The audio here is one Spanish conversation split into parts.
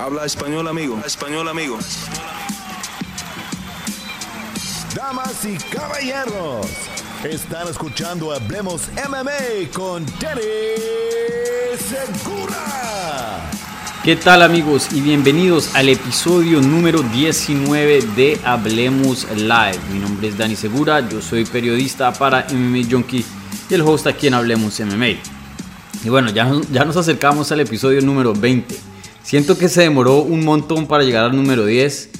Habla español, amigo. Español, amigo. Damas y caballeros, están escuchando Hablemos MMA con Danny Segura. ¿Qué tal amigos y bienvenidos al episodio número 19 de Hablemos Live? Mi nombre es Dani Segura, yo soy periodista para MMA Junkie y el host aquí en Hablemos MMA. Y bueno, ya, ya nos acercamos al episodio número 20. Siento que se demoró un montón para llegar al número 10,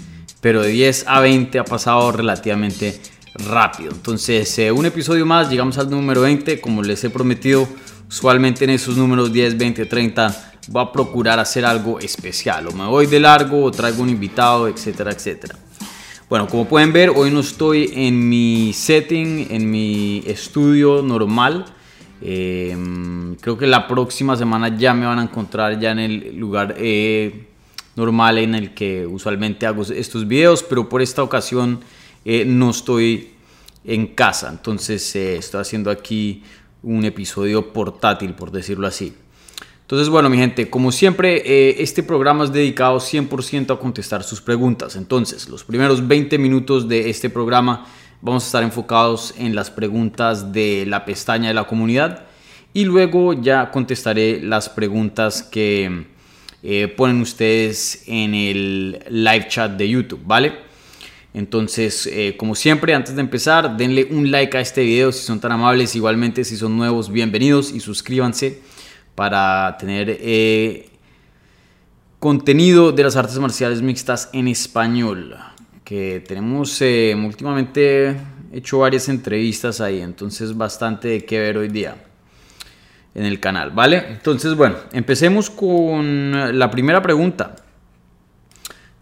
pero de 10 a 20 ha pasado relativamente rápido. Entonces, eh, un episodio más, llegamos al número 20, como les he prometido, usualmente en esos números 10, 20, 30 voy a procurar hacer algo especial, o me voy de largo, o traigo un invitado, etcétera, etcétera. Bueno, como pueden ver, hoy no estoy en mi setting, en mi estudio normal, Em, creo que la próxima semana ya me van a encontrar ya en el lugar eh, normal en el que usualmente hago estos videos, pero por esta ocasión eh, no estoy en casa, entonces eh, estoy haciendo aquí un episodio portátil, por decirlo así. Entonces, bueno, mi gente, como siempre, este programa es dedicado 100% a contestar sus preguntas. Entonces, los primeros 20 minutos de este programa Vamos a estar enfocados en las preguntas de la pestaña de la comunidad y luego ya contestaré las preguntas que eh, ponen ustedes en el live chat de YouTube, ¿vale? Entonces, eh, como siempre, antes de empezar, denle un like a este video si son tan amables. Igualmente, si son nuevos, bienvenidos y suscríbanse para tener eh, contenido de las artes marciales mixtas en español que tenemos eh, últimamente hecho varias entrevistas ahí, entonces bastante de qué ver hoy día en el canal, ¿vale? Entonces, bueno, empecemos con la primera pregunta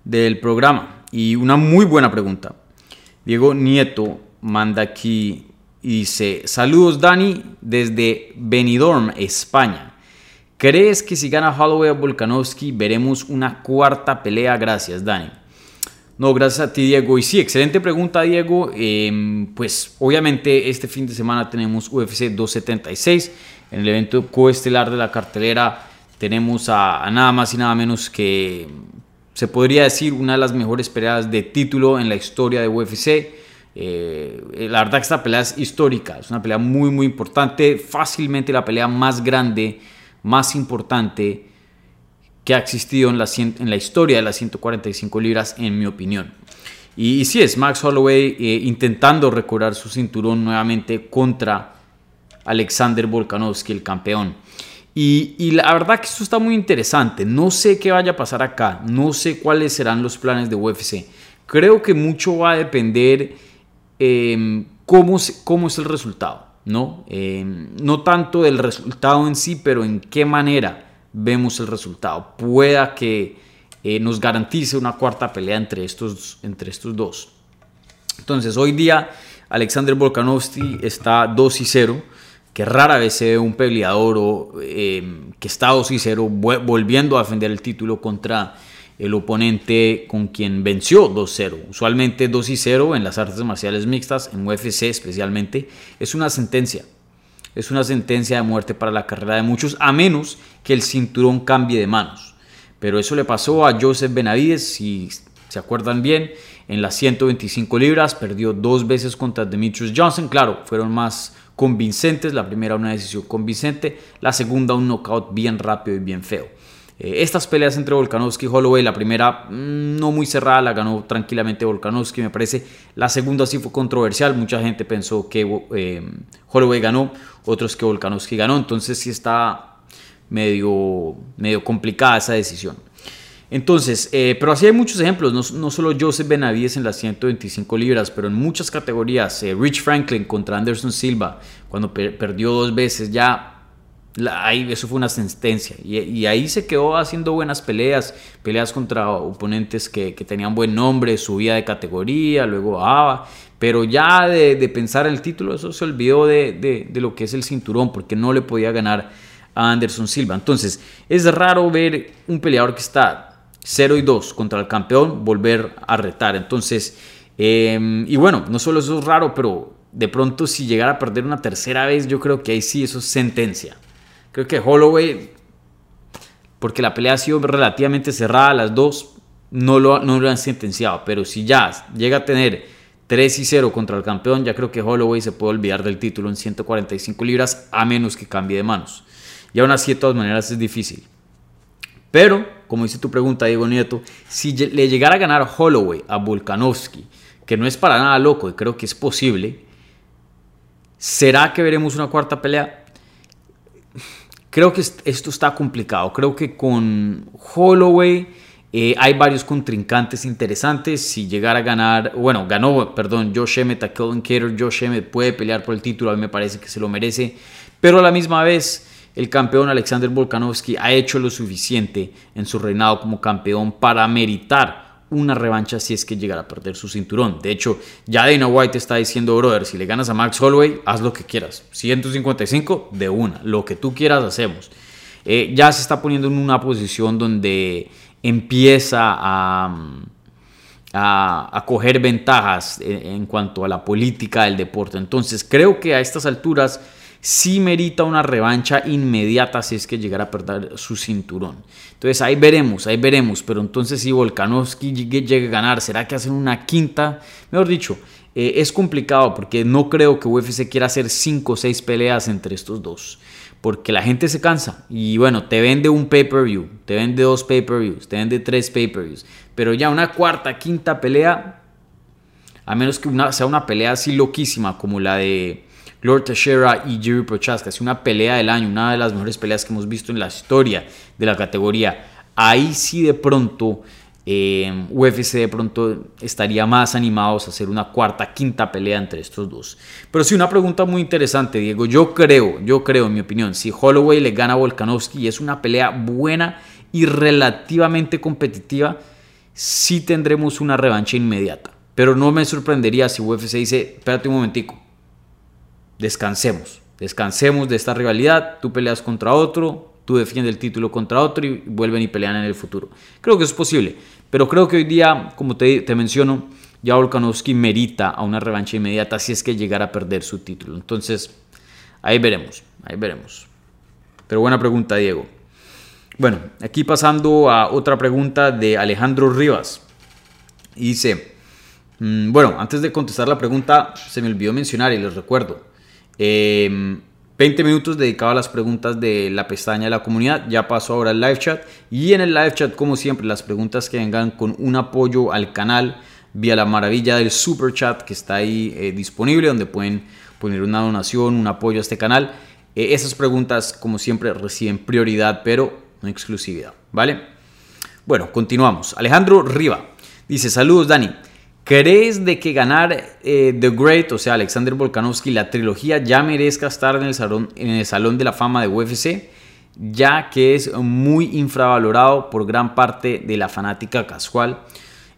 del programa y una muy buena pregunta. Diego Nieto manda aquí y dice, saludos Dani desde Benidorm, España. ¿Crees que si gana Holloway a Volkanovski veremos una cuarta pelea? Gracias, Dani. No, gracias a ti, Diego. Y sí, excelente pregunta, Diego. Em, pues obviamente este fin de semana tenemos UFC 276. En el evento coestelar de la cartelera tenemos a, nada más y nada menos que se podría decir una de las mejores peleas de título en la historia de UFC. Eh, la verdad que esta pelea es histórica, es una pelea muy muy importante, fácilmente la pelea más grande, más importante que ha existido en la, historia de las 145 libras, en mi opinión. Y, sí, es Max Holloway eh, intentando recobrar su cinturón nuevamente contra Alexander Volkanovski, el campeón. Y, y, la verdad que esto está muy interesante. No sé qué vaya a pasar acá. No sé cuáles serán los planes de UFC. Creo que mucho va a depender cómo, cómo es el resultado. ¿no? Em, no tanto del resultado en sí, pero en qué manera vemos el resultado. Pueda que eh, nos garantice una cuarta pelea entre estos, dos. Entonces, hoy día Alexander Volkanovski está 2 y 0, que rara vez se ve un peleador eh, que está 2 y 0 volviendo a defender el título contra el oponente con quien venció 2-0. Usualmente 2 y 0 en las artes marciales mixtas, en UFC especialmente, es una sentencia es una sentencia de muerte para la carrera de muchos, a menos que el cinturón cambie de manos. Pero eso le pasó a Joseph Benavides, si se acuerdan bien, en las 125 libras, perdió dos veces contra Demetrius Johnson. Claro, fueron más convincentes. La primera una decisión convincente, la segunda un knockout bien rápido y bien feo. Eh, estas peleas entre Volkanovski y Holloway, la primera mm, no muy cerrada, la ganó tranquilamente Volkanovski, me parece. La segunda sí fue controversial, mucha gente pensó que eh, Holloway ganó, otros que Volkanovski ganó, entonces sí está medio, medio complicada esa decisión. Entonces, eh, pero así hay muchos ejemplos, no, no, solo Joseph Benavides en las 125 libras, pero en muchas categorías. Rich Franklin contra Anderson Silva, cuando perdió dos veces, ya ahí, eso fue una sentencia. Y, ahí se quedó haciendo buenas peleas, peleas contra oponentes que, tenían buen nombre, subía de categoría, luego bajaba. Pero ya de, pensar en el título, eso se olvidó de, lo que es el cinturón, porque no le podía ganar a Anderson Silva. Entonces, es raro ver un peleador que está 0 y 2 contra el campeón volver a retar. Entonces, em, y bueno, no solo eso es raro, pero de pronto si llegara a perder una tercera vez, yo creo que ahí sí eso es sentencia. Creo que Holloway porque la pelea ha sido relativamente cerrada, las dos no lo, han sentenciado, pero si ya llega a tener 3 y 0 contra el campeón, ya creo que Holloway se puede olvidar del título en 145 libras a menos que cambie de manos. Y aún así, de todas maneras, es difícil. Pero, como dice tu pregunta, Diego Nieto, si le llegara a ganar Holloway a Volkanovski, que no es para nada loco y creo que es posible, ¿será que veremos una cuarta pelea? Creo que esto está complicado. Creo que con Holloway eh, hay varios contrincantes interesantes. Si llegara a ganar, bueno, ganó, perdón, Josh Emmett a Kelvin Cater. Josh Emmett puede pelear por el título, a mí me parece que se lo merece. Pero a la misma vez, el campeón Alexander Volkanovski ha hecho lo suficiente en su reinado como campeón para meritar una revancha si es que llegara a perder su cinturón. De hecho, ya Dana White está diciendo, brother, si le ganas a Max Holloway, haz lo que quieras. 155 de una, lo que tú quieras hacemos. Eh, ya se está poniendo en una posición donde empieza a, a, coger ventajas en cuanto a la política del deporte. Entonces, creo que a estas alturas sí merita una revancha inmediata si es que llegara a perder su cinturón. Entonces ahí veremos, ahí veremos. Pero entonces si Volkanovski llegue, a ganar, ¿será que hacen una quinta? Mejor dicho, eh, es complicado porque no creo que UFC quiera hacer 5 o 6 peleas entre estos dos. Porque la gente se cansa. Y bueno, te vende un pay-per-view, te vende dos pay-per-views, te vende tres pay-per-views. Pero ya una cuarta, quinta pelea, a menos que sea una pelea así loquísima como la de Lord Teixeira y Jerry Prochaska. Es una pelea del año, una de las mejores peleas que hemos visto en la historia de la categoría. Ahí sí de pronto eh, UFC de pronto estaría más animados a hacer una cuarta, quinta pelea entre estos dos. Pero sí, una pregunta muy interesante, Diego. Yo creo, yo creo, en mi opinión, si Holloway le gana a Volkanovski y es una pelea buena y relativamente competitiva, sí tendremos una revancha inmediata. Pero no me sorprendería si UFC dice, espérate un momentico, descansemos, descansemos de esta rivalidad, tú peleas contra otro, tú defiendes el título contra otro y vuelven y pelean en el futuro. Creo que eso es posible, pero creo que hoy día, como te, menciono, ya Volkanovski merita a una revancha inmediata si es que llegara a perder su título. Entonces, ahí veremos, ahí veremos. Pero buena pregunta, Diego. Bueno, aquí pasando a otra pregunta de Alejandro Rivas. dice, mm, bueno, antes de contestar la pregunta, se me olvidó mencionar y les recuerdo, 20 em, minutos dedicados a las preguntas de la pestaña de la comunidad. Ya pasó ahora el live chat. Y en el live chat, como siempre, las preguntas que vengan con un apoyo al canal vía la maravilla del super chat que está ahí eh, disponible, donde pueden poner una donación, un apoyo a este canal. Eh, esas preguntas, como siempre, reciben prioridad, pero no exclusividad. ¿Vale? Bueno, continuamos. Alejandro Riva dice: Saludos, Dani. ¿Crees de que ganar eh, The Great, o sea, Alexander Volkanovski, la trilogía, ya merezca estar en el, salón, en el Salón de la Fama de UFC? Ya que es muy infravalorado por gran parte de la fanática casual.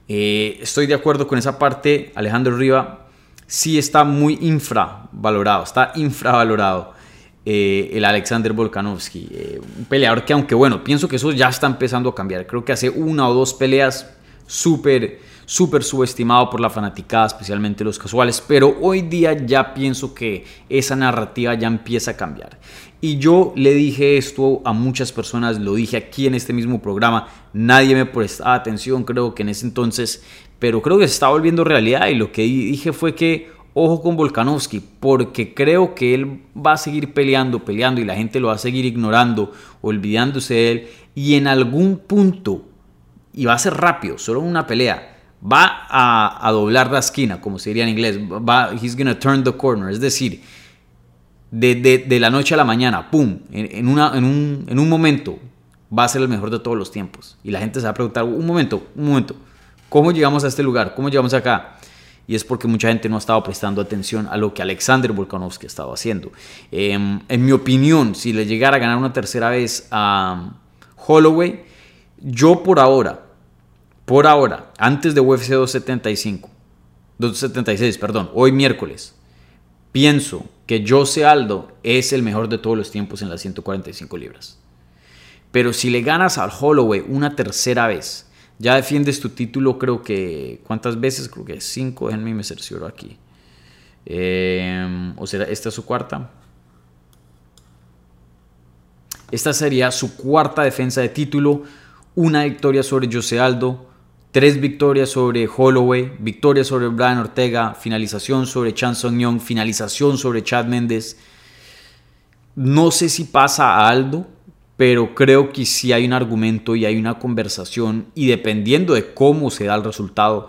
Eh, estoy de acuerdo con esa parte, Alejandro Riva. Sí está muy infravalorado, está infravalorado eh, el Alexander Volkanovski. un peleador que, aunque bueno, pienso que eso ya está empezando a cambiar. Creo que hace una o dos peleas súper súper subestimado por la fanaticada, especialmente los casuales, pero hoy día ya pienso que esa narrativa ya empieza a cambiar. Y yo le dije esto a muchas personas, lo dije aquí en este mismo programa, nadie me prestaba atención, creo que en ese entonces, pero creo que se está volviendo realidad y lo que dije fue que ojo con Volkanovski, porque creo que él va a seguir peleando, peleando y la gente lo va a seguir ignorando, olvidándose de él y en algún punto, y va a ser rápido, solo una pelea, va a, doblar la esquina, como se diría en inglés, va, he's gonna turn the corner, es decir, de, la noche a la mañana, ¡pum!, en, una, en, un, en un momento va a ser el mejor de todos los tiempos. Y la gente se va a preguntar, un momento, un momento, ¿cómo llegamos a este lugar? ¿Cómo llegamos acá? Y es porque mucha gente no ha estado prestando atención a lo que Alexander Volkanovski ha estado haciendo. Em, en mi opinión, si le llegara a ganar una tercera vez a Holloway, yo por ahora, por ahora, antes de UFC 275, 276, perdón, hoy miércoles, pienso que Jose Aldo es el mejor de todos los tiempos en las 145 libras. Pero si le ganas al Holloway una tercera vez, ya defiendes tu título, creo que. ¿Cuántas veces? Creo que cinco. Déjenme me cercioro aquí. Em, o será, esta es su cuarta. Esta sería su cuarta defensa de título, una victoria sobre Jose Aldo, tres victorias sobre Holloway, victoria sobre Brian Ortega, finalización sobre Chan Song finalización sobre Chad Méndez. No sé si pasa a Aldo, pero creo que sí hay un argumento y hay una conversación y dependiendo de cómo se da el resultado,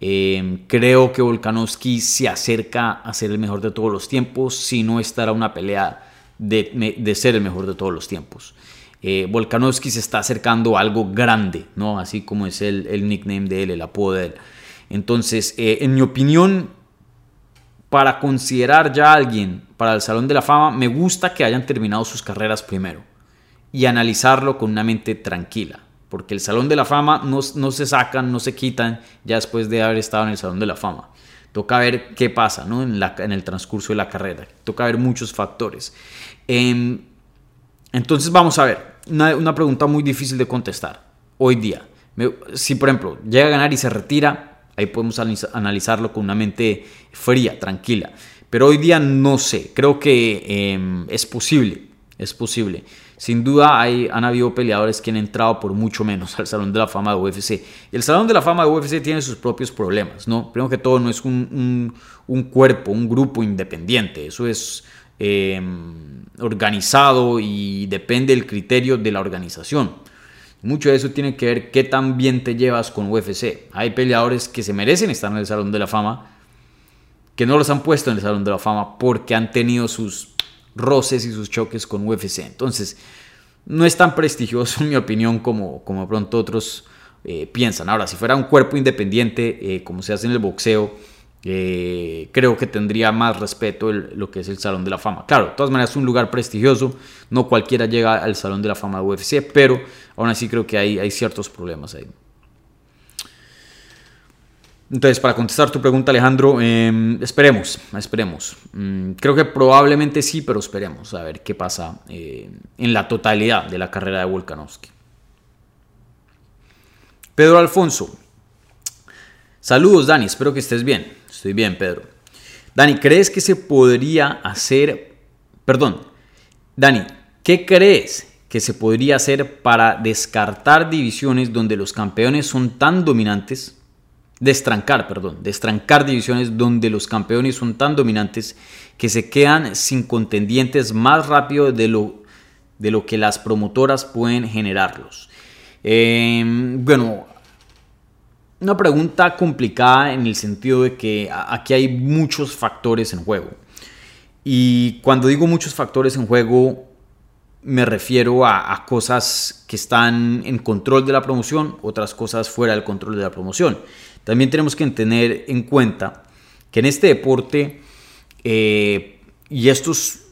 eh, creo que Volkanovski se acerca a ser el mejor de todos los tiempos, si no estará una pelea de, ser el mejor de todos los tiempos. Eh, Volkanovski se está acercando a algo grande, ¿no? así como es el, nickname de él, el apodo de él. Entonces, eh, en mi opinión, para considerar ya a alguien para el Salón de la Fama, me gusta que hayan terminado sus carreras primero y analizarlo con una mente tranquila. Porque el Salón de la Fama no, se sacan, no se quitan ya después de haber estado en el Salón de la Fama. Toca ver qué pasa ¿no? en, la, en el transcurso de la carrera. Toca ver muchos factores. Em, entonces vamos a ver, una, pregunta muy difícil de contestar hoy día. si por ejemplo llega a ganar y se retira, ahí podemos analizarlo con una mente fría, tranquila. Pero hoy día no sé, creo que em, es posible, es posible. Sin duda hay, han habido peleadores que han entrado por mucho menos al Salón de la Fama de UFC. El Salón de la Fama de UFC tiene sus propios problemas, ¿no? Primero que todo, no es un, cuerpo, un grupo independiente. Eso es em, organizado y depende del criterio de la organización. Mucho de eso tiene que ver qué tan bien te llevas con UFC. Hay peleadores que se merecen estar en el Salón de la Fama, que no los han puesto en el Salón de la Fama porque han tenido sus roces y sus choques con UFC. Entonces, no es tan prestigioso en mi opinión como, como pronto otros eh, piensan. Ahora, si fuera un cuerpo independiente, eh, como se hace en el boxeo, eh, creo que tendría más respeto lo que es el Salón de la Fama. Claro, de todas maneras es un lugar prestigioso, no cualquiera llega al Salón de la Fama de UFC, pero aún así creo que hay, hay ciertos problemas ahí. Entonces, para contestar tu pregunta, Alejandro, em, esperemos, esperemos. Mm, creo que probablemente sí, pero esperemos a ver qué pasa eh, en la totalidad de la carrera de Volkanovski. Pedro Alfonso. Saludos, Dani, espero que estés bien. Estoy bien, Pedro. Dani, ¿crees que se podría hacer... Perdón, Dani, ¿qué crees que se podría hacer para descartar divisiones donde los campeones son tan dominantes? destrancar, perdón, destrancar divisiones donde los campeones son tan dominantes que se quedan sin contendientes más rápido de lo, de lo que las promotoras pueden generarlos. Em, bueno, una pregunta complicada en el sentido de que aquí hay muchos factores en juego. Y cuando digo muchos factores en juego, me refiero a, cosas que están en control de la promoción, otras cosas fuera del control de la promoción. También tenemos que tener en cuenta que en este deporte, eh, y esto es,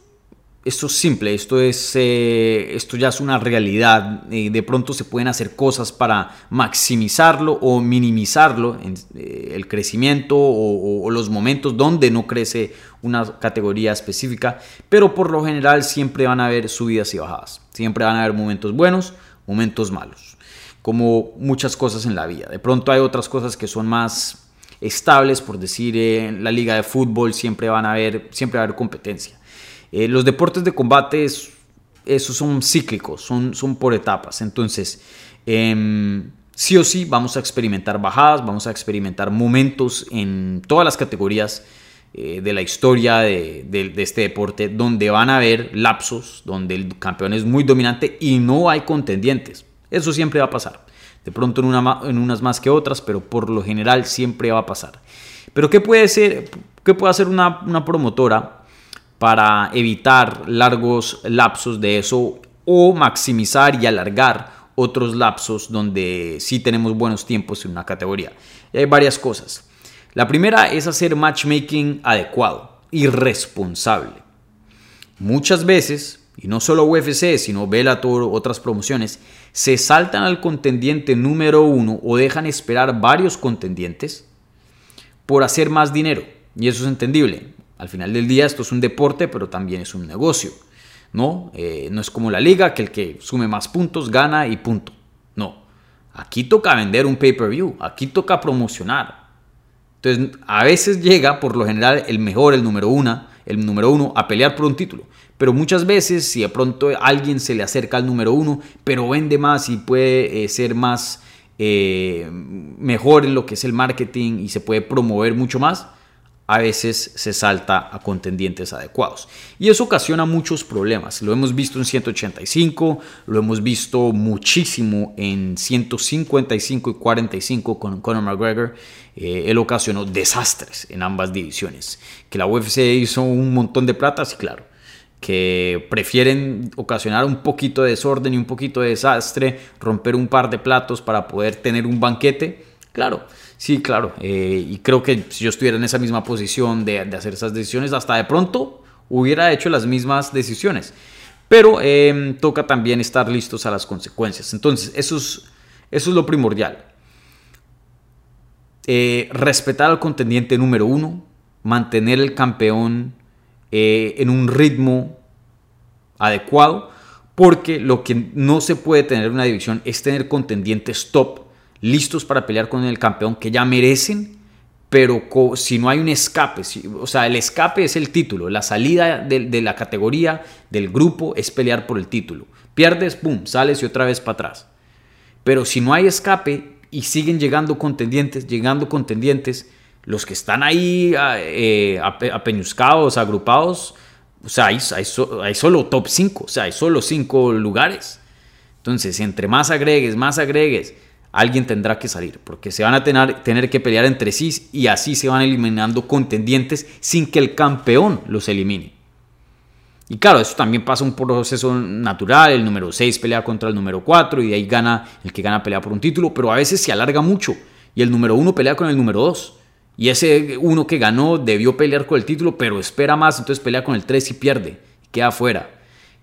esto es simple, esto, es, eh, esto ya es una realidad, de pronto se pueden hacer cosas para maximizarlo o minimizarlo, eh, el crecimiento o, o los momentos donde no crece una categoría específica, pero por lo general siempre van a haber subidas y bajadas, siempre van a haber momentos buenos, momentos malos como muchas cosas en la vida. De pronto hay otras cosas que son más estables, por decir, en la liga de fútbol siempre van a haber, siempre va a haber competencia. Eh, los deportes de combate, esos son cíclicos, son, son por etapas. Entonces, em, sí o sí vamos a experimentar bajadas, vamos a experimentar momentos en todas las categorías eh, de la historia de, este deporte donde van a haber lapsos, donde el campeón es muy dominante y no hay contendientes. Eso siempre va a pasar. De pronto en, una, en unas más que otras, pero por lo general siempre va a pasar. Pero ¿qué puede, ser, qué puede hacer una promotora para evitar largos lapsos de eso o maximizar y alargar otros lapsos donde sí tenemos buenos tiempos en una categoría? hay varias cosas. La primera es hacer matchmaking adecuado y responsable. Muchas veces y no solo UFC, sino Bellator, otras promociones, se saltan al contendiente número uno o dejan esperar varios contendientes por hacer más dinero. Y eso es entendible. Al final del día esto es un deporte, pero también es un negocio. ¿no? Eh, no es como la liga, que el que sume más puntos gana y punto. No. Aquí toca vender un pay-per-view, aquí toca promocionar. Entonces, a veces llega, por lo general, el mejor, el número uno, el número uno, a pelear por un título. Pero muchas veces, si de pronto alguien se le acerca al número uno, pero vende más y puede eh, ser más eh, mejor en lo que es el marketing y se puede promover mucho más, a veces se salta a contendientes adecuados. Y eso ocasiona muchos problemas. Lo hemos visto en 185, lo hemos visto muchísimo en 155 y 45 con Conor McGregor. Eh, él ocasionó desastres en ambas divisiones. Que la UFC hizo un montón de plata, sí, claro. Que prefieren ocasionar un poquito de desorden y un poquito de desastre, romper un par de platos para poder tener un banquete, claro Sí, claro. Eh, y creo que si yo estuviera en esa misma posición de, hacer esas decisiones, hasta de pronto hubiera hecho las mismas decisiones. Pero em, toca también estar listos a las consecuencias. Entonces, eso es, eso es lo primordial. Eh, respetar al contendiente número uno, mantener el campeón eh, en un ritmo adecuado, porque lo que no se puede tener en una división es tener contendientes top listos para pelear con el campeón que ya merecen, pero si no hay un escape, o sea, el escape es el título, la salida de, la categoría, del grupo, es pelear por el título. Pierdes, pum, sales y otra vez para atrás. Pero si no hay escape y siguen llegando contendientes, llegando contendientes, los que están ahí eh, apeñuscados, agrupados, o sea, hay, hay solo top 5, o sea, hay solo 5 lugares. Entonces, entre más agregues, más agregues, alguien tendrá que salir, porque se van a tener, que pelear entre sí y así se van eliminando contendientes sin que el campeón los elimine. Y claro, eso también pasa un proceso natural, el número 6 pelea contra el número 4 y de ahí gana el que gana pelea por un título, pero a veces se alarga mucho y el número 1 pelea con el número 2. Y ese uno que ganó debió pelear con el título, pero espera más, entonces pelea con el 3 y pierde, queda fuera.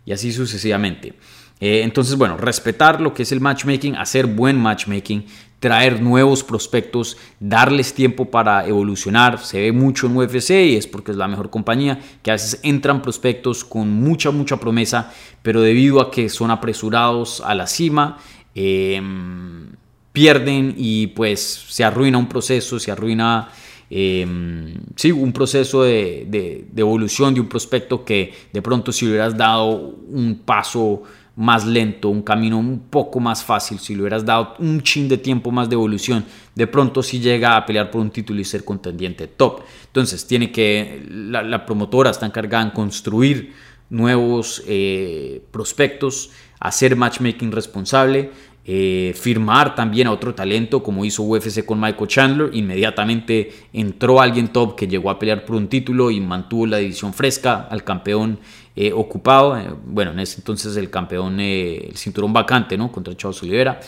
Y así sucesivamente. Eh, entonces, bueno, respetar lo que es el matchmaking, hacer buen matchmaking, traer nuevos prospectos, darles tiempo para evolucionar. Se ve mucho en UFC y es porque es la mejor compañía, que a veces entran prospectos con mucha, mucha promesa, pero debido a que son apresurados a la cima, em, pierden y pues se arruina un proceso, se arruina... Em, sí, un proceso de, de, evolución de un prospecto que de pronto si hubieras dado un paso más lento, un camino un poco más fácil, si le hubieras dado un chin de tiempo más de evolución, de pronto si llega a pelear por un título y ser contendiente top. Entonces tiene que, la, promotora está encargada en construir nuevos eh, prospectos, hacer matchmaking responsable, eh, firmar también a otro talento como hizo UFC con Michael Chandler. Inmediatamente entró alguien top que llegó a pelear por un título y mantuvo la división fresca al campeón eh, ocupado, eh, bueno, en ese entonces el campeón, eh, el cinturón vacante, ¿no? Contra Charles Oliveira.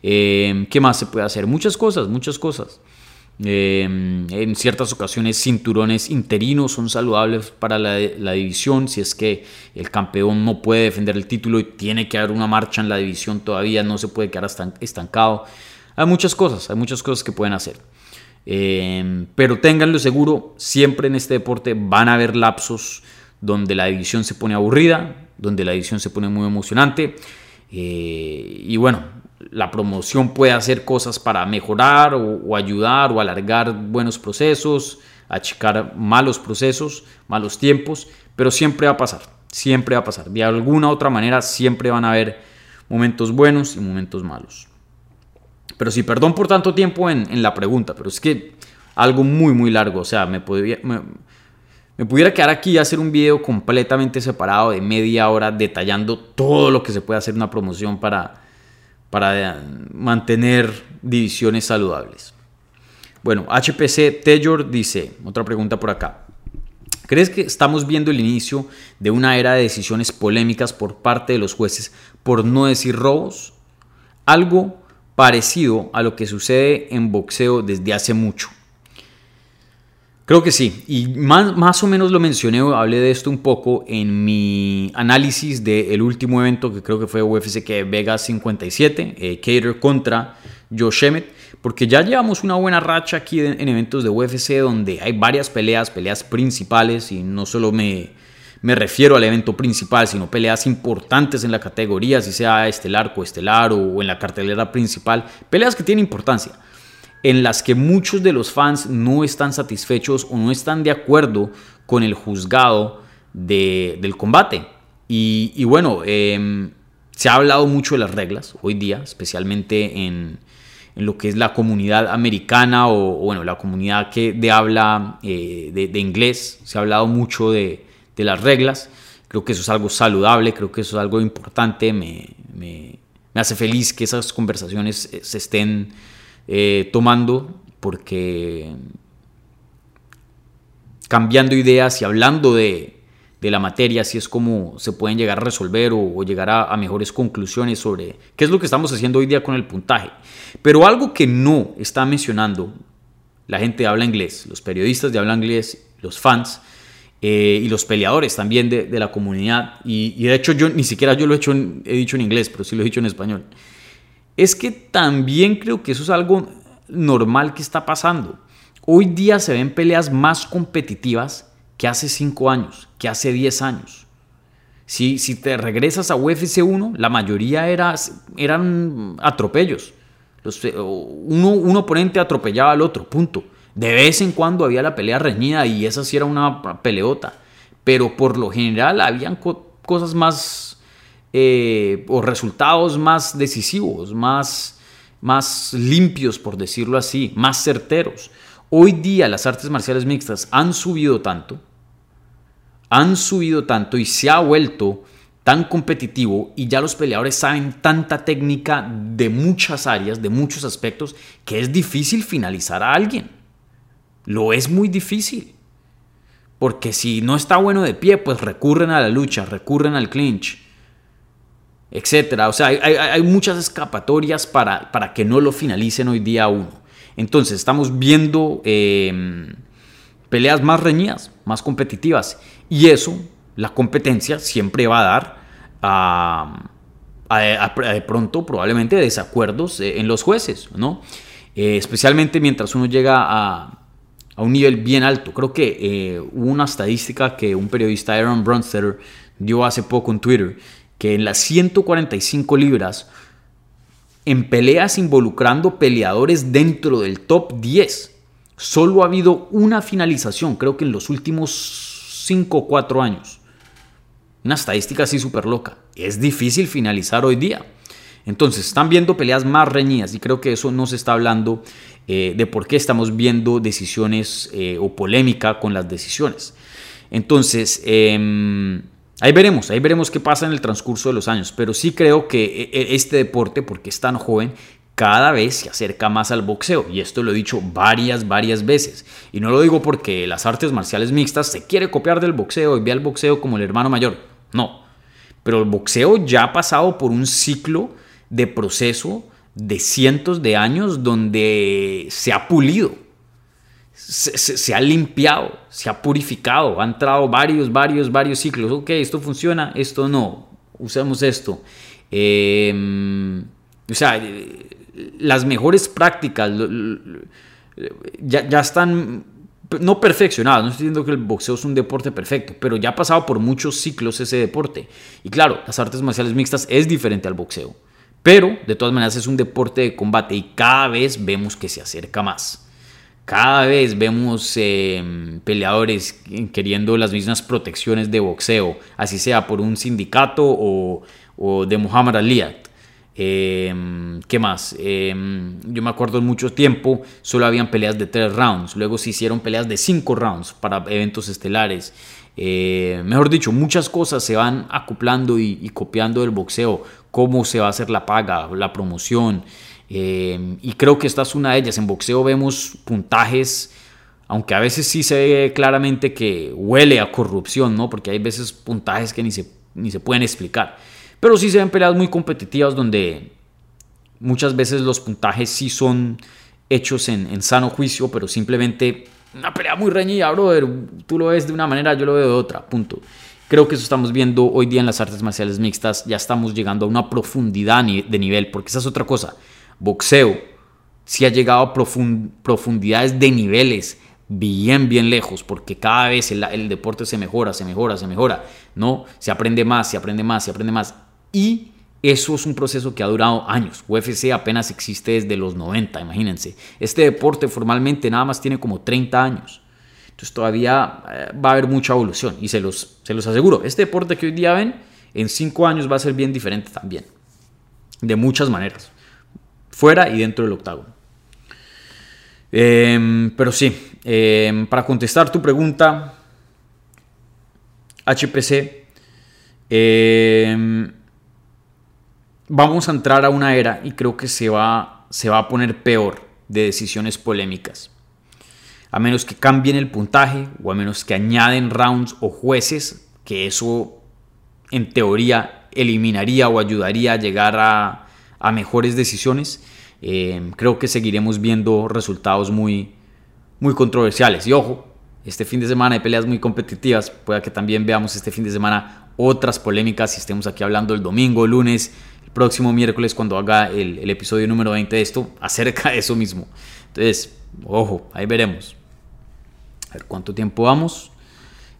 ¿Qué más se puede hacer? Muchas cosas, muchas cosas. en ciertas ocasiones cinturones interinos son saludables para la, la, división si es que el campeón no puede defender el título y tiene que haber una marcha en la división todavía, no se puede quedar estancado. Hay muchas cosas, hay muchas cosas que pueden hacer. pero ténganlo seguro, siempre en este deporte van a haber lapsos donde la edición se pone aburrida, donde la edición se pone muy emocionante. Eh, y bueno, la promoción puede hacer cosas para mejorar o, ayudar o alargar buenos procesos, achicar malos procesos, malos tiempos, pero siempre va a pasar, siempre va a pasar. De alguna u otra manera siempre van a haber momentos buenos y momentos malos. Pero sí, perdón por tanto tiempo en, la pregunta, pero es que algo muy, muy largo, o sea, me podría... pudiera quedar aquí y hacer un video completamente separado de media hora detallando todo lo que se puede hacer en una promoción para, para mantener divisiones saludables. Bueno, HPC Taylor dice, otra pregunta por acá. ¿Crees que estamos viendo el inicio de una era de decisiones polémicas por parte de los jueces, por no decir robos? Algo parecido a lo que sucede en boxeo desde hace mucho. Creo que sí, y más, más, o menos lo mencioné, hablé de esto un poco en mi análisis del último evento que creo que fue UFC que Vegas 57, eh, Cater contra Josh Emmett, porque ya llevamos una buena racha aquí en, eventos de UFC donde hay varias peleas, peleas principales, y no solo me, me refiero al evento principal, sino peleas importantes en la categoría, si sea estelar, coestelar o, o en la cartelera principal, peleas que tienen importancia. En las que muchos de los fans no están satisfechos o no están de acuerdo con el juzgado del combate. Y, bueno, em, se ha hablado mucho de las reglas hoy día, especialmente en, lo que es la comunidad americana o, bueno, la comunidad que de habla eh, de, inglés. Se ha hablado mucho de, las reglas. Creo que eso es algo saludable, creo que eso es algo importante. Me, me, hace feliz que esas conversaciones eh, se estén eh, tomando porque cambiando ideas y hablando de, de la materia, así es como se pueden llegar a resolver o, llegar a, mejores conclusiones sobre qué es lo que estamos haciendo hoy día con el puntaje. Pero algo que no está mencionando la gente de habla inglés, los periodistas de habla inglés, los fans eh, y los peleadores también de, la comunidad, y, de hecho yo ni siquiera yo lo he, hecho he dicho en inglés, pero sí lo he dicho en español, es que también creo que eso es algo normal que está pasando. Hoy día se ven peleas más competitivas que hace 5 años, que hace 10 años. Si, si te regresas a UFC 1, la mayoría era, eran atropellos. Los, uno, un oponente atropellaba al otro, punto. De vez en cuando había la pelea reñida y esa sí era una peleota. Pero por lo general habían cosas más eh, o resultados más decisivos, más, más limpios, por decirlo así, más certeros. Hoy día las artes marciales mixtas han subido tanto, han subido tanto y se ha vuelto tan competitivo y ya los peleadores saben tanta técnica de muchas áreas, de muchos aspectos, que es difícil finalizar a alguien. Lo es muy difícil. Porque si no está bueno de pie, pues recurren a la lucha, recurren al clinch, etc. O sea, hay, muchas escapatorias para, para que no lo finalicen hoy día uno. Entonces, estamos viendo em, peleas más reñidas, más competitivas. Y eso, la competencia, siempre va a dar a, de pronto probablemente desacuerdos eh, en los jueces, ¿no? Eh, especialmente mientras uno llega a, un nivel bien alto. Creo que eh, hubo una estadística que un periodista, Aaron Bronstetter, dio hace poco en Twitter, que en las 145 libras en peleas involucrando peleadores dentro del top 10. Solo ha habido una finalización, creo que en los últimos 5 o 4 años. Una estadística así súper loca. Es difícil finalizar hoy día. Entonces, están viendo peleas más reñidas y creo que eso no se está hablando eh, de por qué estamos viendo decisiones eh, o polémica con las decisiones. Entonces, eh, Ahí veremos, ahí veremos qué pasa en el transcurso de los años, pero sí creo que e, e, este deporte, porque es tan joven, cada vez se acerca más al boxeo. Y esto lo he dicho varias, varias veces. Y no lo digo porque las artes marciales mixtas se quiere copiar del boxeo y ve al boxeo como el hermano mayor. No. Pero el boxeo ya ha pasado por un ciclo de proceso de cientos de años donde se ha pulido se, ha limpiado, se ha purificado, ha entrado varios, varios, varios ciclos. Ok, esto funciona, esto no, usamos esto. Em, o sea, las mejores prácticas ya, están, no perfeccionadas, no estoy diciendo que el boxeo es un deporte perfecto, pero ya ha pasado por muchos ciclos ese deporte. Y claro, las artes marciales mixtas es diferente al boxeo, pero de todas maneras es un deporte de combate y cada vez vemos que se acerca más. Cada vez vemos em, peleadores queriendo las mismas protecciones de boxeo, así sea por un sindicato o, de Muhammad Ali. Em, ¿Qué más? Em, yo me acuerdo en mucho tiempo solo habían peleas de tres rounds, luego se hicieron peleas de cinco rounds para eventos estelares. Eh, mejor dicho, muchas cosas se van acoplando y copiando del boxeo, cómo se va a hacer la paga, la promoción. Eh, y creo que esta es una de ellas. En boxeo vemos puntajes, aunque a veces sí se ve claramente que huele a corrupción, ¿no? Porque hay veces puntajes que ni se, ni se pueden explicar. Pero sí se ven peleas muy competitivas donde muchas veces los puntajes sí son hechos en, en sano juicio, pero simplemente una pelea muy reñida, brother. Tú lo ves de una manera, yo lo veo de otra, punto. Creo que eso estamos viendo hoy día en las artes marciales mixtas. Ya estamos llegando a una profundidad de nivel, porque esa es otra cosa boxeo si ha llegado a profundidades de niveles bien, bien lejos, porque cada vez el, deporte se mejora, se mejora, se mejora, ¿no? Se aprende más, se aprende más, se aprende más. Y Eso es un proceso que ha durado años. UFC apenas existe desde los 90, imagínense. Este deporte formalmente nada más tiene como 30 años. Entonces todavía eh, va a haber mucha evolución y se los, se los aseguro. Este deporte que hoy día ven, en 5 años va a ser bien diferente también. De muchas maneras. Fuera y dentro del octágono. Em, pero sí, em, para contestar tu pregunta, HPC, em, vamos a entrar a una era y creo que se va, se va a poner peor de decisiones polémicas. A menos que cambien el puntaje o a menos que añaden rounds o jueces, que eso en teoría eliminaría o ayudaría a llegar a, a mejores decisiones. Eh, creo que seguiremos viendo resultados muy, muy controversiales. Y ojo, este fin de semana hay peleas muy competitivas. Puede que también veamos este fin de semana otras polémicas y estemos aquí hablando el domingo, el lunes, el próximo miércoles cuando haga el, el episodio número 20 de esto acerca de eso mismo. Entonces, ojo, ahí veremos. A ver cuánto tiempo vamos.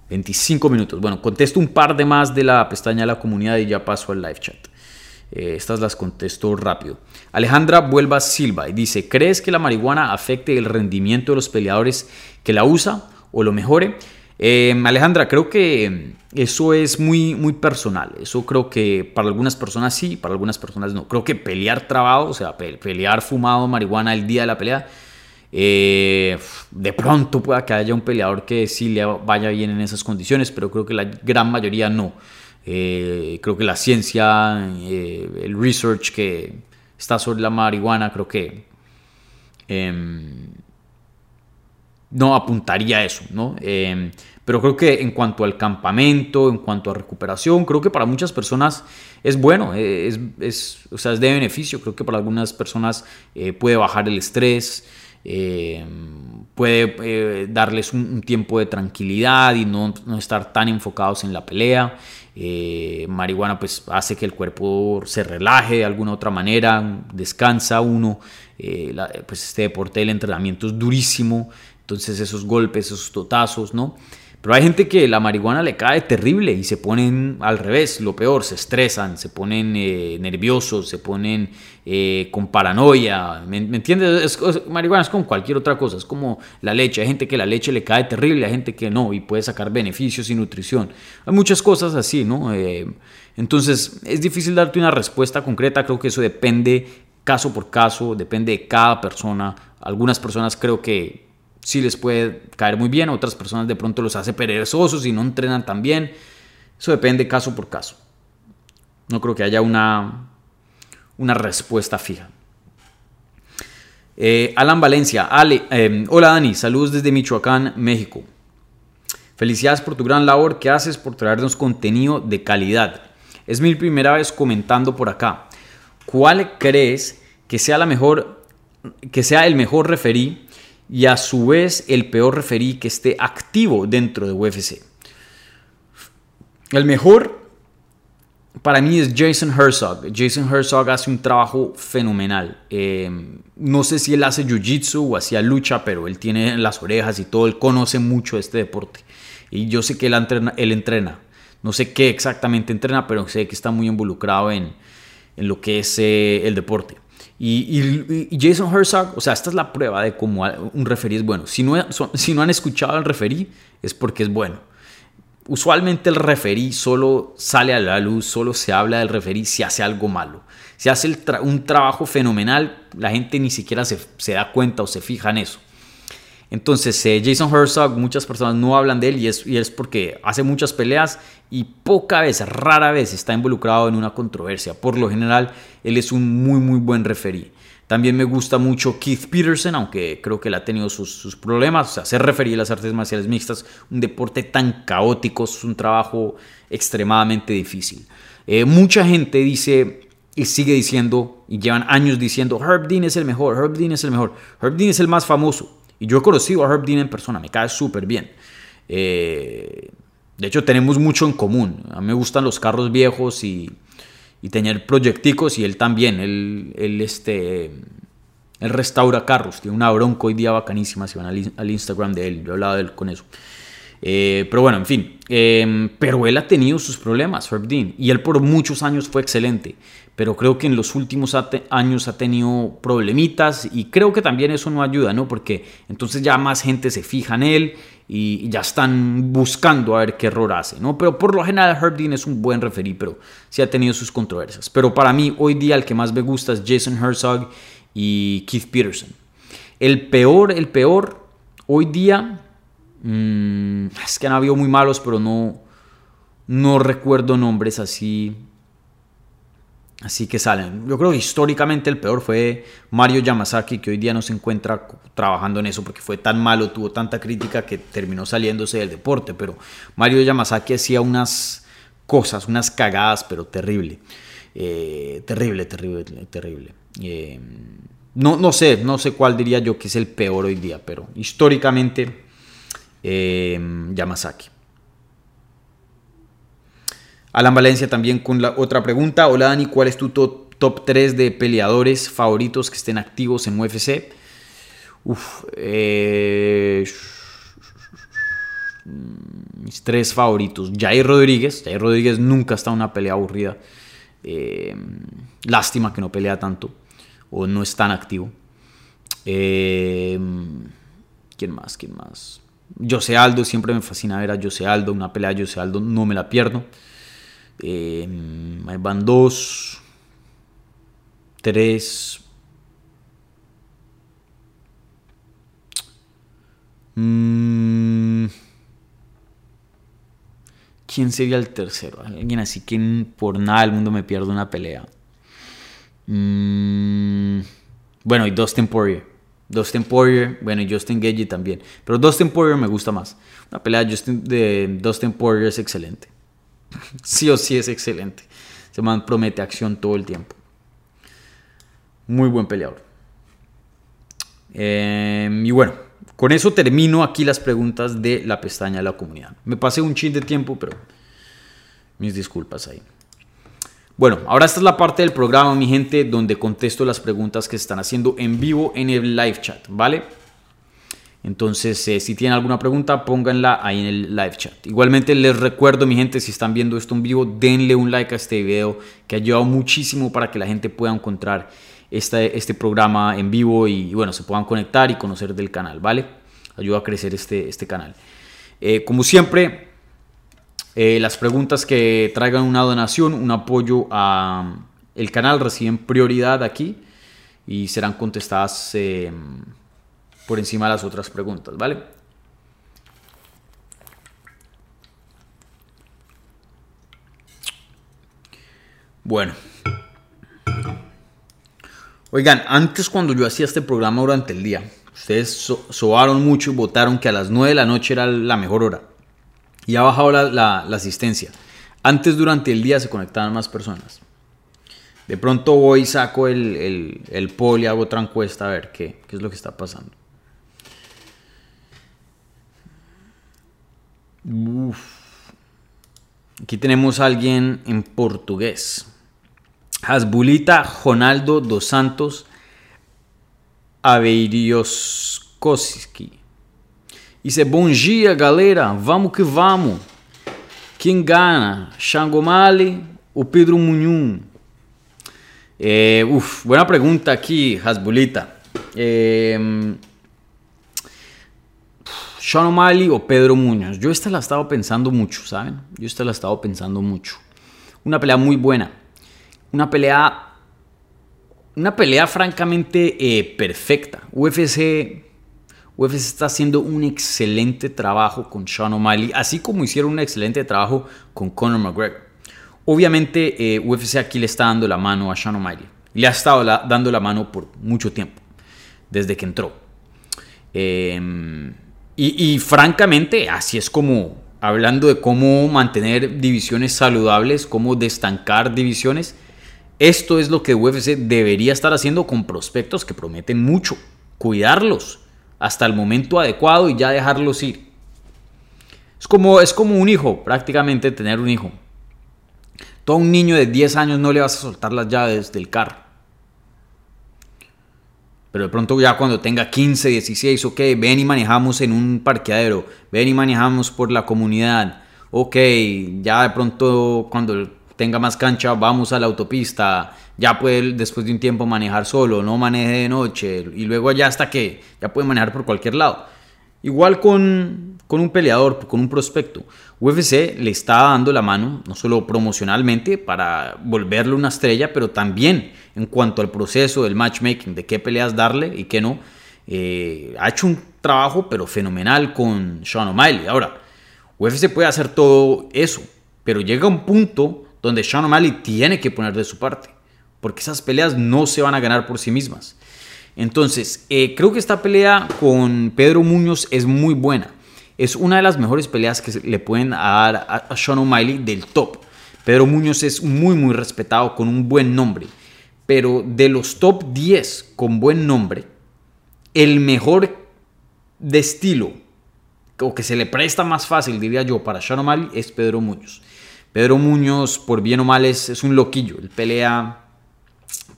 25 minutos. Bueno, contesto un par de más de la pestaña de la comunidad y ya paso al live chat. Eh, estas las contesto rápido. Alejandra Vuelva Silva y dice, ¿crees que la marihuana afecte el rendimiento de los peleadores que la usa o lo mejore? Eh, Alejandra, creo que eso es muy, muy personal. Eso creo que para algunas personas sí, para algunas personas no. Creo que pelear trabado, o sea, pelear fumado marihuana el día de la pelea, eh, de pronto pueda que haya un peleador que sí le vaya bien en esas condiciones, pero creo que la gran mayoría no. Eh, creo que la ciencia, eh, el research que está sobre la marihuana, creo que em, no apuntaría a eso, ¿no? Em, pero creo que en cuanto al campamento, en cuanto a recuperación, creo que para muchas personas es bueno, es, o sea, es de beneficio. Creo que para algunas personas puede bajar el estrés. Eh, puede eh, darles un, tiempo de tranquilidad y no, estar tan enfocados en la pelea. Eh, marihuana pues hace que el cuerpo se relaje de alguna otra manera, descansa uno. pues este deporte del entrenamiento es durísimo, entonces esos golpes, esos totazos, ¿no? Pero hay gente que la marihuana le cae terrible y se ponen al revés, lo peor, se estresan, se ponen eh, nerviosos, se ponen eh, con paranoia. ¿Me, entiendes? marihuana es como cualquier otra cosa, es como la leche. Hay gente que la leche le cae terrible, hay gente que no y puede sacar beneficios y nutrición. Hay muchas cosas así, ¿no? Eh, entonces es difícil darte una respuesta concreta, creo que eso depende caso por caso, depende de cada persona. Algunas personas creo que sí les puede caer muy bien, otras personas de pronto los hace perezosos y no entrenan tan bien. Eso depende caso por caso. No creo que haya una, una respuesta fija. Eh, Alan Valencia, Ale, em, hola Dani, saludos desde Michoacán, México. Felicidades por tu gran labor que haces por traernos contenido de calidad. Es mi primera vez comentando por acá. ¿Cuál crees que sea la mejor, que sea el mejor referí y a su vez el peor referí que esté activo dentro de UFC. El mejor para mí es Jason Herzog. Jason Herzog hace un trabajo fenomenal. Eh, no sé si él hace jiu-jitsu o hacía lucha, pero él tiene las orejas y todo. Él conoce mucho este deporte. Y yo sé que él entrena. Él entrena. No sé qué exactamente entrena, pero sé que está muy involucrado en, en lo que es eh, el deporte. Y, Jason Herzog, o sea, esta es la prueba de cómo un referí es bueno. Si no, han escuchado al referí, es porque es bueno. Usualmente el referí solo sale a la luz, solo se habla del referí si hace algo malo. Si hace un trabajo fenomenal, la gente ni siquiera se da cuenta o se fija en eso. Entonces, eh, Jason Herzog, muchas personas no hablan de él y es, porque hace muchas peleas y poca vez, rara vez está involucrado en una controversia. Por lo general, él es un muy, muy buen referí. También me gusta mucho Keith Peterson, aunque creo que él ha tenido sus, problemas. O sea, ser referí en las artes marciales mixtas, un deporte tan caótico, es un trabajo extremadamente difícil. Eh, mucha gente dice y sigue diciendo, y llevan años diciendo, Herb Dean es el mejor, Herb Dean es el mejor, Herb Dean es el más famoso. Y yo he conocido a Herb Dean en persona, me cae súper bien. Eh, de hecho, tenemos mucho en común. A mí me gustan los carros viejos y, y tener proyecticos y él también. Él, él, este, él restaura carros. Tiene una bronca hoy día bacanísima. Si van al, Instagram de él, yo he hablado de él con eso. Eh, pero bueno, en fin. Em, pero él ha tenido sus problemas, Herb Dean. Y él por muchos años fue excelente. Pero creo que en los últimos años ha tenido problemitas y creo que también eso no ayuda, ¿no? Porque entonces ya más gente se fija en él y ya están buscando a ver qué error hace, ¿no? Pero por lo general Herb Dean es un buen referí, pero sí ha tenido sus controversias. Pero para mí hoy día el que más me gusta es Jason Herzog y Keith Peterson. El peor, el peor hoy día Mm, es que han habido muy malos, pero no, no recuerdo nombres así. Así que salen. Yo creo que históricamente el peor fue Mario Yamazaki, que hoy día no se encuentra trabajando en eso porque fue tan malo, tuvo tanta crítica que terminó saliéndose del deporte. Pero Mario Yamazaki hacía unas cosas, unas cagadas, pero terrible. Eh, terrible, terrible, terrible. Eh, no, no sé, no sé cuál diría yo que es el peor hoy día, pero históricamente eh, Yamazaki. Alan Valencia también con la otra pregunta. Hola Dani, ¿cuál es tu top, 3 de peleadores favoritos que estén activos en UFC? Uf, eh, mis tres favoritos. Jair Rodríguez. Jair Rodríguez nunca está en una pelea aburrida. Eh, lástima que no pelea tanto. O no es tan activo. Eh, ¿Quién más? ¿Quién más? José Aldo, siempre me fascina ver a José Aldo, una pelea de José Aldo no me la pierdo. Eh, van dos, tres. Mm, ¿Quién sería el tercero? Alguien así que por nada del mundo me pierdo una pelea. Mm, bueno, y dos Poirier. Dustin Poirier, bueno, y Justin Gagey también. Pero Dustin Poirier me gusta más. La pelea de, de Dustin Poirier es excelente. Sí o sí es excelente. Se man promete acción todo el tiempo. Muy buen peleador. Em, y bueno, con eso termino aquí las preguntas de la pestaña de la comunidad. Me pasé un chin de tiempo, pero mis disculpas ahí. Bueno, ahora esta es la parte del programa, mi gente, donde contesto las preguntas que se están haciendo en vivo en el live chat, ¿vale? Entonces, eh, si tienen alguna pregunta, pónganla ahí en el live chat. Igualmente, les recuerdo, mi gente, si están viendo esto en vivo, denle un like a este video, que ha ayudado muchísimo para que la gente pueda encontrar este, programa en vivo y, bueno, se puedan conectar y conocer del canal, ¿vale? Ayuda a crecer este, este canal. Eh, como siempre, eh, las preguntas que traigan una donación, un apoyo a el canal reciben prioridad aquí y serán contestadas por encima de las otras preguntas, ¿vale? Bueno. Oigan, antes cuando yo hacía este programa durante el día, ustedes soaron mucho y votaron que a las 9 de la noche era la mejor hora y ha bajado la, asistencia. Antes durante el día se conectaban más personas. De pronto voy y saco el, el, el y hago otra encuesta a ver qué, qué es lo que está pasando. Aquí tenemos a alguien en portugués. Hasbulita Ronaldo dos Santos Aveirioskoski. Isso é bom dia, galera. Vamos que vamos. Quem gana? Xangomali ou Pedro Munhum? Eh, uf, buena pregunta aquí, Hasbulita. Eh, Sean O'Malley o Pedro Muñoz. Yo esta la he estado pensando mucho, ¿saben? Yo esta la he estado pensando mucho. Una pelea muy buena. Una pelea. Una pelea francamente eh, perfecta. UFC UFC está haciendo un excelente trabajo con Sean O'Malley, así como hicieron un excelente trabajo con Conor McGregor. Obviamente, eh, UFC aquí le está dando la mano a Sean O'Malley. Le ha estado dando la mano por mucho tiempo, desde que entró. Em, y, francamente, así es como, hablando de cómo mantener divisiones saludables, cómo destancar divisiones, esto es lo que UFC debería estar haciendo con prospectos que prometen mucho. Cuidarlos hasta el momento adecuado y ya dejarlos ir. Es como, es como un hijo, prácticamente tener un hijo. Todo un niño de 10 años no le vas a soltar las llaves del carro. Pero de pronto ya cuando tenga 15, 16, ok, ven y manejamos en un parqueadero, ven y manejamos por la comunidad, ok, ya de pronto cuando tenga más cancha vamos a la autopista, ya puede después de un tiempo manejar solo, no maneje de noche y luego ya hasta que ya puede manejar por cualquier lado. Igual con, con un peleador, con un prospecto. UFC le está dando la mano, no solo promocionalmente, para volverle una estrella, pero también en cuanto al proceso del matchmaking, de qué peleas darle y qué no. Eh, ha hecho un trabajo, pero fenomenal con Sean O'Malley. Ahora, UFC puede hacer todo eso, pero llega un punto donde Sean O'Malley tiene que poner de su parte, porque esas peleas no se van a ganar por sí mismas. Entonces, eh, creo que esta pelea con Pedro Muñoz es muy buena es una de las mejores peleas que le pueden dar a Sean O'Malley del top. Pedro Muñoz es muy, muy respetado con un buen nombre. Pero de los top 10 con buen nombre, el mejor de estilo, o que se le presta más fácil, diría yo, para Sean O'Malley es Pedro Muñoz. Pedro Muñoz, por bien o mal, es, es un loquillo. Él pelea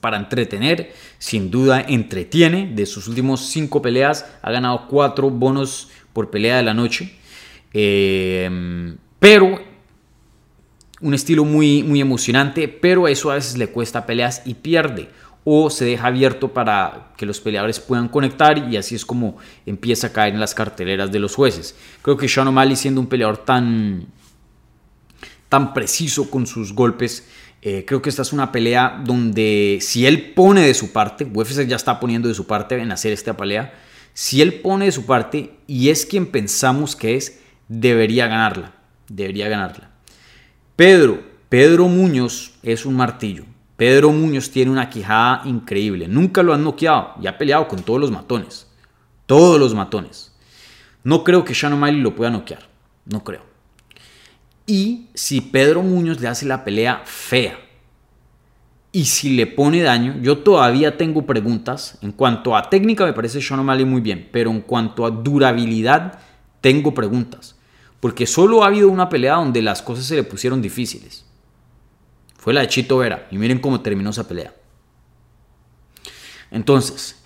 para entretener, sin duda entretiene. De sus últimos cinco peleas ha ganado cuatro bonos por pelea de la noche. Eh, pero un estilo muy, muy emocionante, pero eso a veces le cuesta peleas y pierde. O se deja abierto para que los peleadores puedan conectar y así es como empieza a caer en las carteleras de los jueces. Creo que Sean O'Malley siendo un peleador tan, tan preciso con sus golpes, eh, creo que esta es una pelea donde si él pone de su parte, UFC ya está poniendo de su parte en hacer esta pelea, si él pone de su parte y es quien pensamos que es, debería ganarla. Debería ganarla. Pedro, Pedro Muñoz es un martillo. Pedro Muñoz tiene una quijada increíble. Nunca lo han noqueado y ha peleado con todos los matones. Todos los matones. No creo que Shannon Miley lo pueda noquear. No creo. Y si Pedro Muñoz le hace la pelea fea, y si le pone daño, yo todavía tengo preguntas. En cuanto a técnica, me parece Sean O'Malley muy bien, pero en cuanto a durabilidad, tengo preguntas. Porque solo ha habido una pelea donde las cosas se le pusieron difíciles. Fue la de Chito Vera. Y miren cómo terminó esa pelea. Entonces,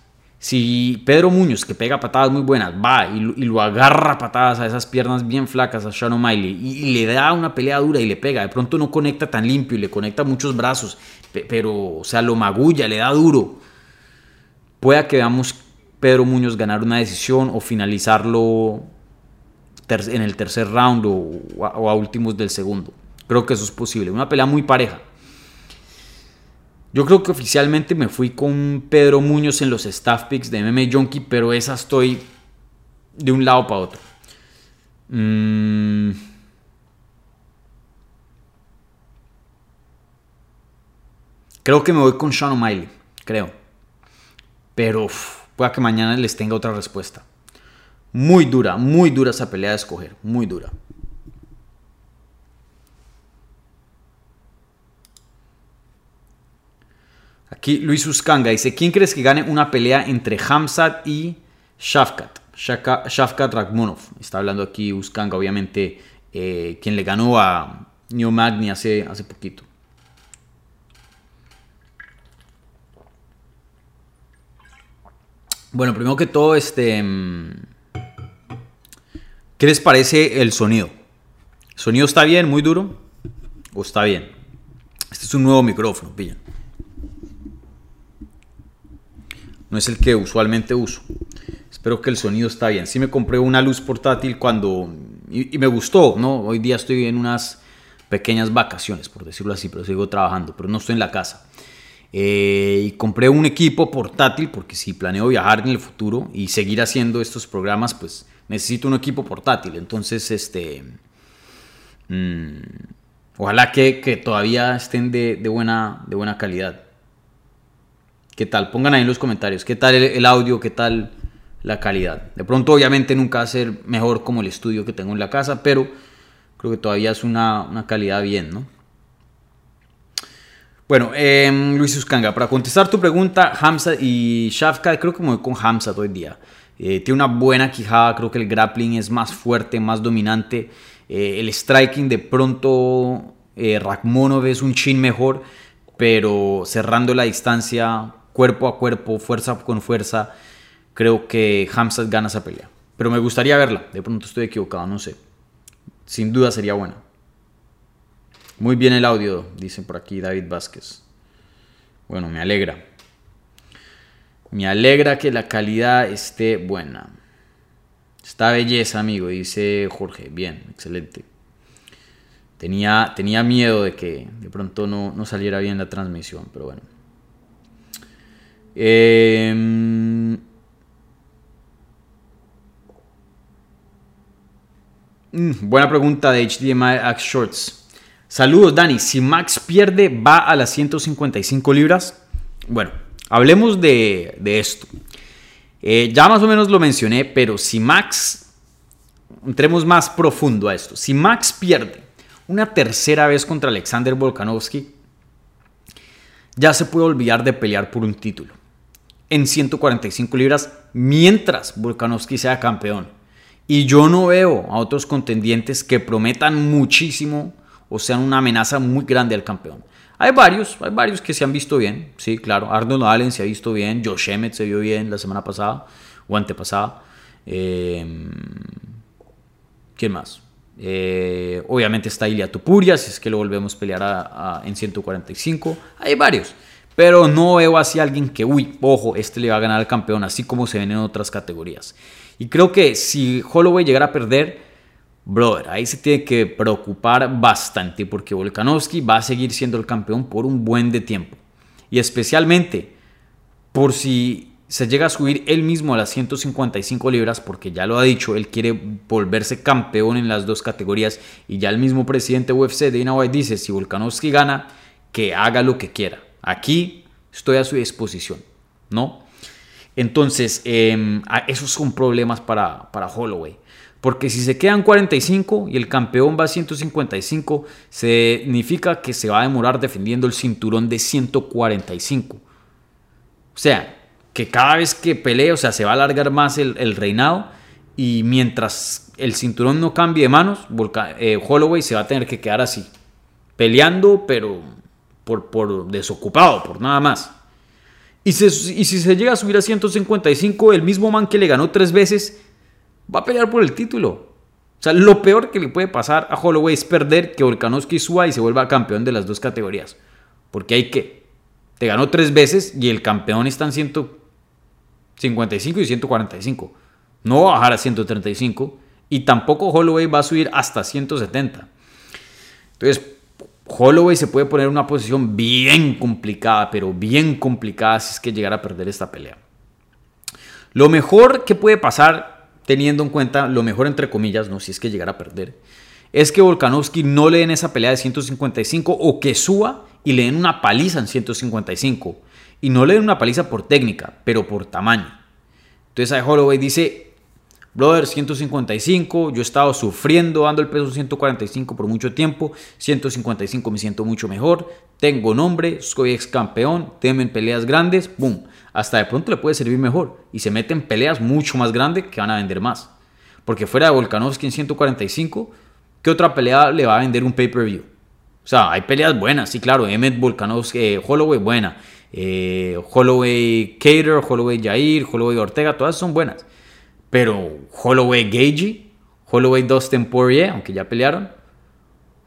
si Pedro Muñoz, que pega patadas muy buenas, va y, lo agarra patadas a esas piernas bien flacas a Sean O'Malley y, le da una pelea dura y le pega, de pronto no conecta tan limpio y le conecta muchos brazos, pero, o sea, lo magulla, le da duro. Pueda que veamos Pedro Muñoz ganar una decisión o finalizarlo en el tercer round o a últimos del segundo. Creo que eso es posible. Una pelea muy pareja. Yo creo que oficialmente me fui con Pedro Muñoz en los staff picks de MMA Junkie, pero esa estoy de un lado para otro. Mm. Creo que me voy con Sean O'Malley, creo. Pero pueda que mañana les tenga otra respuesta. Muy dura, muy dura esa pelea de escoger, muy dura. Aquí Luis Uscanga dice, ¿quién crees que gane una pelea entre Hamzat y Shafkat? Shafkat Ragmonov. Está hablando aquí Uscanga, obviamente, eh, quien le ganó a New Magni hace, hace poquito. Bueno, primero que todo, este, mm, ¿qué les parece el sonido? ¿El sonido está bien, muy duro? ¿O está bien? Este es un nuevo micrófono, pillan. No es el que usualmente uso. Espero que el sonido está bien. Sí me compré una luz portátil cuando... Y, me gustó, ¿no? Hoy día estoy en unas pequeñas vacaciones, por decirlo así, pero sigo trabajando, pero no estoy en la casa. Eh, y compré un equipo portátil porque si planeo viajar en el futuro y seguir haciendo estos programas, pues necesito un equipo portátil. Entonces, este... Mm, ojalá que, todavía estén de, buena, de buena calidad. ¿Qué tal? Pongan ahí en los comentarios. ¿Qué tal el, audio? ¿Qué tal la calidad? De pronto, obviamente, nunca va a ser mejor como el estudio que tengo en la casa, pero creo que todavía es una, calidad bien, ¿no? Bueno, eh, Luis Uscanga, para contestar tu pregunta, Hamza y Shafka, creo que me voy con Hamza todo el día. Eh, tiene una buena quijada, creo que el grappling es más fuerte, más dominante. Eh, el striking de pronto, eh, Rakmonov es un chin mejor, pero cerrando la distancia cuerpo a cuerpo, fuerza con fuerza, creo que Hamzat gana esa pelea. Pero me gustaría verla. De pronto estoy equivocado, no sé. Sin duda sería buena. Muy bien el audio, dice por aquí David Vázquez. Bueno, me alegra. Me alegra que la calidad esté buena. Está belleza, amigo, dice Jorge. Bien, excelente. Tenía, tenía miedo de que de pronto no, no saliera bien la transmisión, pero bueno. Eh, Mm, buena pregunta de HDMI Axe Shorts. Saludos, Dani. Si Max pierde, ¿va a las 155 libras? Bueno, hablemos de, esto. Eh, ya más o menos lo mencioné, pero si Max, entremos más profundo a esto. Si Max pierde una tercera vez contra Alexander Volkanovski, ya se puede olvidar de pelear por un título en 145 libras mientras Volkanovski sea campeón. Y yo no veo a otros contendientes que prometan muchísimo o sean una amenaza muy grande al campeón. Hay varios, hay varios que se han visto bien, sí, claro. Arnold Allen se ha visto bien, Josh Emmett se vio bien la semana pasada o antepasada. Eh, ¿Quién más? Eh, obviamente está Ilia Tupuria, si es que lo volvemos a pelear en 145. Hay varios. Pero no veo así a alguien que, uy, ojo, este le va a ganar al campeón, así como se ven en otras categorías. Y creo que si Holloway llegara a perder, brother, ahí se tiene que preocupar bastante porque Volkanovski va a seguir siendo el campeón por un buen de tiempo. Y especialmente por si se llega a subir él mismo a las 155 libras, porque ya lo ha dicho, él quiere volverse campeón en las dos categorías. Y ya el mismo presidente UFC, Dana White, dice: si Volkanovski gana, que haga lo que quiera. Aquí estoy a su disposición, ¿no? Entonces, em, esos son problemas para, para Holloway. Porque si se quedan 45 y el campeón va a 155, significa que se va a demorar defendiendo el cinturón de 145. O sea, que cada vez que pelee, o sea, se va a alargar más el, reinado. Y mientras el cinturón no cambie de manos, eh, Holloway se va a tener que quedar así. Peleando, pero por, por desocupado, por nada más. Y, si se llega a subir a 155, el mismo man que le ganó tres veces va a pelear por el título. O sea, lo peor que le puede pasar a Holloway es perder que Volkanovski suba y se vuelva campeón de las dos categorías. Porque hay que. Te ganó tres veces y el campeón está en 155 y 145. No va a bajar a 135 y tampoco Holloway va a subir hasta 170. Entonces, Holloway se puede poner en una posición bien complicada, pero bien complicada si es que llegara a perder esta pelea. Lo mejor que puede pasar, teniendo en cuenta, lo mejor entre comillas, no si es que llegara a perder, es que Volkanovski no le den esa pelea de 155 o que suba y le den una paliza en 155. Y no le den una paliza por técnica, pero por tamaño. Entonces ahí Holloway dice, Brother, 155, yo he estado sufriendo dando el peso 145 por mucho tiempo, 155 me siento mucho mejor, tengo nombre, soy ex campeón, temen peleas grandes, boom, hasta de pronto le puede servir mejor y se mete en peleas mucho más grandes que van a vender más. Porque fuera de Volkanovski en 145, ¿qué otra pelea le va a vender un pay-per-view? O sea, hay peleas buenas, sí, claro, Emmett Volkanovski, eh, Holloway buena, eh, Holloway Cater, Holloway Jair, Holloway Ortega, todas son buenas. Pero Holloway Gagey, Holloway Dustin Poirier, aunque ya pelearon,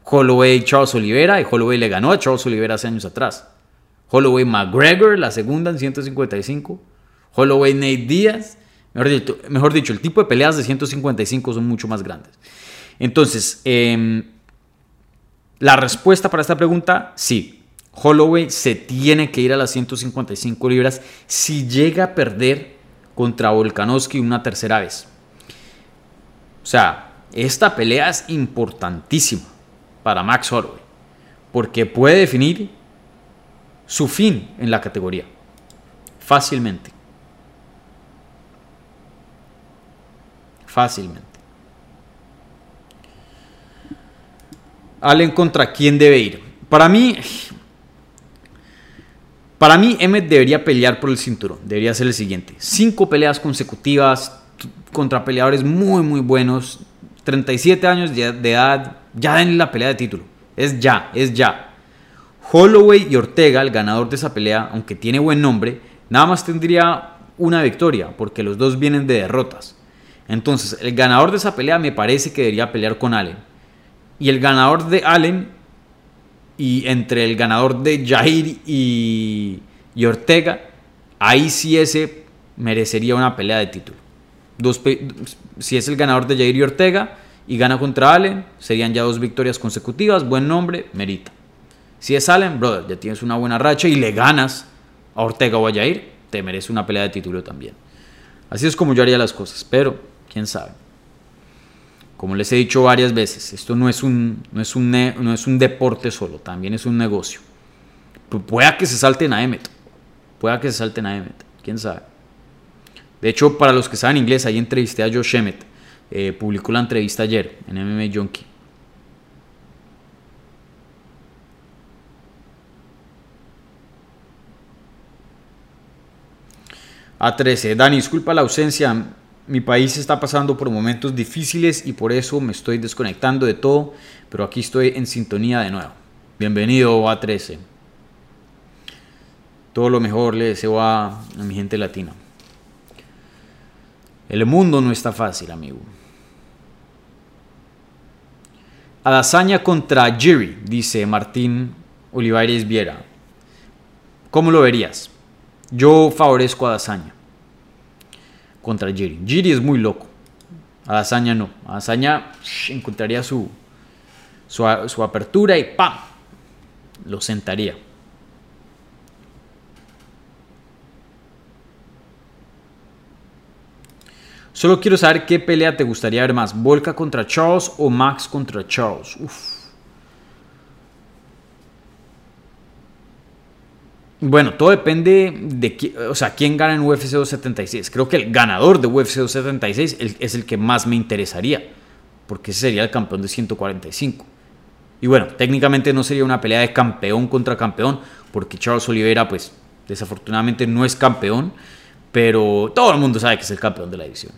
Holloway Charles Oliveira, y Holloway le ganó a Charles Oliveira hace años atrás. Holloway McGregor, la segunda en 155. Holloway Nate Díaz. Mejor dicho, el tipo de peleas de 155 son mucho más grandes. Entonces, em, la respuesta para esta pregunta, sí. Holloway se tiene que ir a las 155 libras si llega a perder contra Volkanovski una tercera vez. O sea, esta pelea es importantísima para Max Holloway porque puede definir su fin en la categoría fácilmente. Fácilmente. Allen contra quién debe ir. Para mí, para mí, Emmet debería pelear por el cinturón. Debería ser el siguiente. Cinco peleas consecutivas contra peleadores muy, muy buenos. 37 años de edad. Ya den la pelea de título. Es ya, es ya. Holloway y Ortega, el ganador de esa pelea, aunque tiene buen nombre, nada más tendría una victoria, porque los dos vienen de derrotas. Entonces, el ganador de esa pelea me parece que debería pelear con Allen. Y el ganador de Allen y entre el ganador de Jair y, y Ortega, ahí sí ese merecería una pelea de título. Dos, si es el ganador de Jair y Ortega y gana contra Allen, serían ya dos victorias consecutivas, buen nombre, merita. Si es Allen, brother, ya tienes una buena racha y le ganas a Ortega o a Jair, te merece una pelea de título también. Así es como yo haría las cosas, pero quién sabe. Como les he dicho varias veces, esto no es un, no es un, no es un deporte solo, también es un negocio. Pueda que se salten a Emmet, pueda que se salten a Emmet, quién sabe. De hecho, para los que saben inglés, ahí entrevisté a Josh Emmett. Eh, publicó la entrevista ayer en MMA Junkie. A13. Dani, disculpa la ausencia. Mi país está pasando por momentos difíciles y por eso me estoy desconectando de todo, pero aquí estoy en sintonía de nuevo. Bienvenido A13. Todo lo mejor le deseo a mi gente latina. El mundo no está fácil, amigo. Adazaña contra Jerry, dice Martín Olivares Viera. ¿Cómo lo verías? Yo favorezco a Adazaña contra Jerry. Jerry es muy loco. Adazaña no. Adazaña encontraría su, su, apertura y ¡pam! Lo sentaría. Solo quiero saber qué pelea te gustaría ver más, Volka contra Charles o Max contra Charles. Bueno, todo depende de o sea, quién gana en UFC 276. Creo que el ganador de UFC 276 es el que más me interesaría, porque ese sería el campeón de 145. Y bueno, técnicamente no sería una pelea de campeón contra campeón, porque Charles Oliveira, pues desafortunadamente no es campeón, pero todo el mundo sabe que es el campeón de la edición.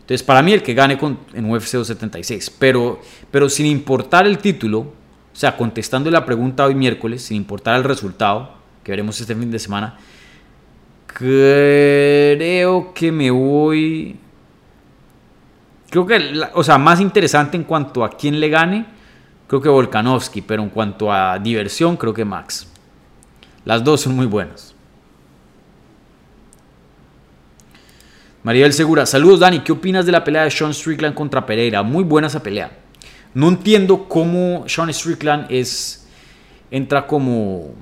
Entonces, para mí el que gane con, en UFC 276, pero, pero sin importar el título, o sea, contestando la pregunta hoy miércoles, sin importar el resultado, que veremos este fin de semana, creo que me voy... Creo que, o sea, más interesante en cuanto a quién le gane, creo que Volkanovski, pero en cuanto a diversión, creo que Max. Las dos son muy buenas. Maribel Segura, saludos Dani, ¿qué opinas de la pelea de Sean Strickland contra Pereira? Muy buena esa pelea. No entiendo cómo Sean Strickland es entra como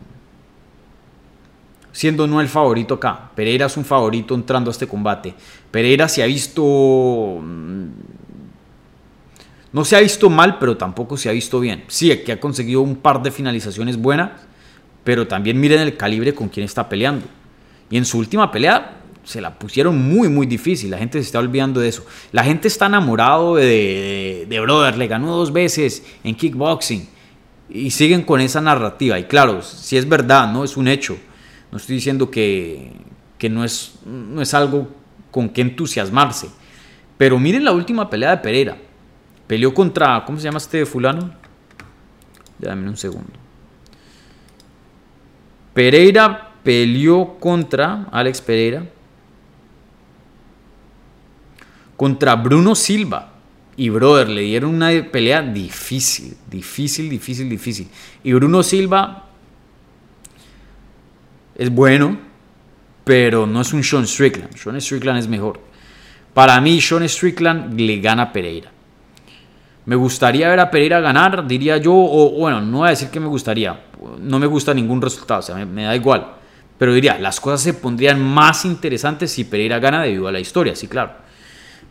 siendo no el favorito acá. Pereira es un favorito entrando a este combate. Pereira se ha visto mm, no se ha visto mal, pero tampoco se ha visto bien. Sí, que ha conseguido un par de finalizaciones buenas, pero también miren el calibre con quien está peleando. Y en su última pelea se la pusieron muy, muy difícil. La gente se está olvidando de eso. La gente está enamorado de, de, Brother, le ganó dos veces en kickboxing. Y siguen con esa narrativa. Y claro, si es verdad, ¿no? Es un hecho. No estoy diciendo que, que no, es, no es algo con que entusiasmarse. Pero miren la última pelea de Pereira. Peleó contra, ¿cómo se llama este fulano? Dame un segundo. Pereira peleó contra Alex Pereira contra Bruno Silva. Y brother, le dieron una pelea difícil, difícil, difícil, difícil. Y Bruno Silva es bueno, pero no es un Sean Strickland. Sean Strickland es mejor. Para mí, Sean Strickland le gana a Pereira. Me gustaría ver a Pereira ganar, diría yo, o bueno, no voy a decir que me gustaría. No me gusta ningún resultado, o sea, me, me da igual. Pero diría, las cosas se pondrían más interesantes si Pereira gana debido a la historia, sí, claro.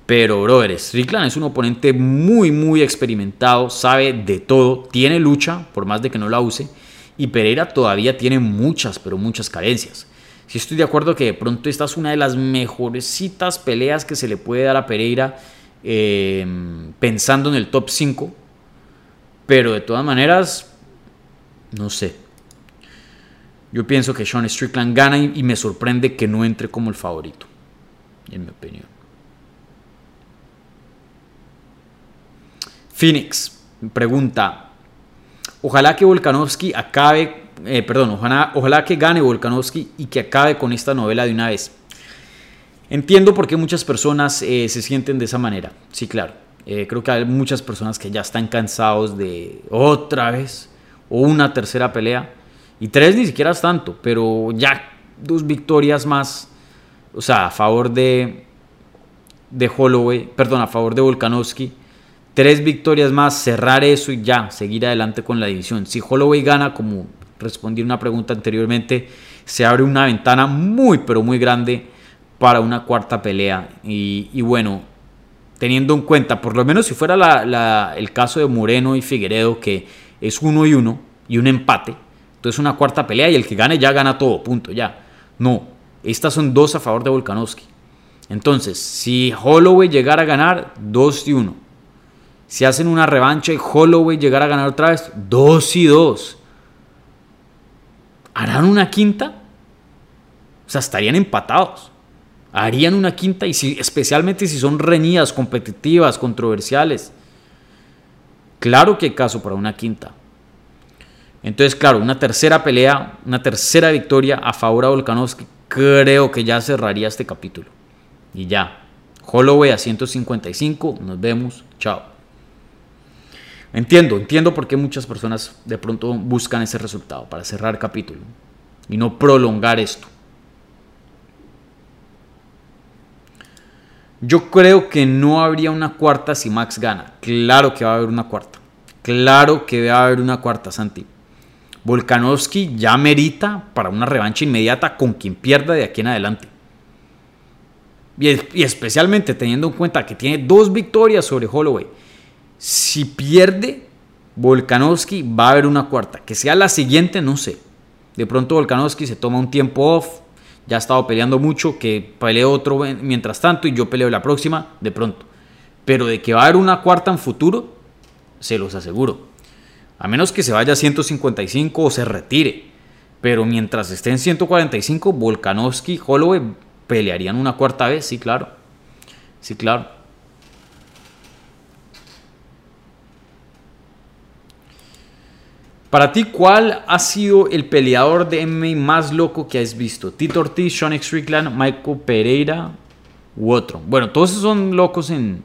Pero, brother, Strickland es un oponente muy, muy experimentado, sabe de todo, tiene lucha, por más de que no la use, y Pereira todavía tiene muchas, pero muchas carencias. Si estoy de acuerdo que de pronto esta es una de las mejorcitas peleas que se le puede dar a Pereira em, pensando en el top 5, pero de todas maneras, no sé. Yo pienso que Sean Strickland gana y me sorprende que no entre como el favorito, en mi opinión. Phoenix pregunta, ojalá que Volkanovski acabe eh, perdón, ojalá, que gane Volkanovski y que acabe con esta novela de una vez. Entiendo por qué muchas personas eh, se sienten de esa manera. Sí, claro. Eh, creo que hay muchas personas que ya están cansados de otra vez o una tercera pelea. Y tres ni siquiera es tanto, pero ya dos victorias más, o sea, a favor de, de Holloway, perdón, a favor de Volkanovski. Tres victorias más, cerrar eso y ya, seguir adelante con la división. Si Holloway gana, como respondí una pregunta anteriormente, se abre una ventana muy, pero muy grande para una cuarta pelea. Y, bueno, teniendo en cuenta, por lo menos si fuera el caso de Moreno y Figueredo, que es uno y uno y un empate, entonces una cuarta pelea y el que gane ya gana todo, punto, ya. No, estas son dos a favor de Volkanovski. Entonces, si Holloway llegara a ganar, dos y uno. Si hacen una revancha y Holloway llegara a ganar otra vez, dos y dos. ¿Harán una quinta? O sea, estarían empatados harían una quinta y si, especialmente si son reñidas, competitivas, controversiales. Claro que hay caso para una quinta. Entonces, claro, una tercera pelea, una tercera victoria a favor de Volkanovski, creo que ya cerraría este capítulo. Y ya. Holloway a 155, nos vemos, chao. Entiendo, entiendo por qué muchas personas de pronto buscan ese resultado para cerrar capítulo y no prolongar esto. Yo creo que no habría una cuarta si Max gana. Claro que va a haber una cuarta. Claro que va a haber una cuarta, Santi. Volkanovski ya merita para una revancha inmediata con quien pierda de aquí en adelante. Y, especialmente teniendo en cuenta que tiene dos victorias sobre Holloway. Si pierde Volkanovski, va a haber una cuarta. Que sea la siguiente, no sé. De pronto Volkanovski se toma un tiempo off, ya ha estado peleando mucho, que pelee otro mientras tanto y yo peleo la próxima, de pronto. Pero de que va a haber una cuarta en futuro, se los aseguro. A menos que se vaya a 155 o se retire. Pero mientras esté en 145, Volkanovski y Holloway pelearían una cuarta vez, sí, claro. Sí, claro. Para ti, ¿cuál ha sido el peleador de MMA más loco que has visto? Tito Ortiz, Sean Strickland, Michael Pereira u otro. Bueno, todos son locos en,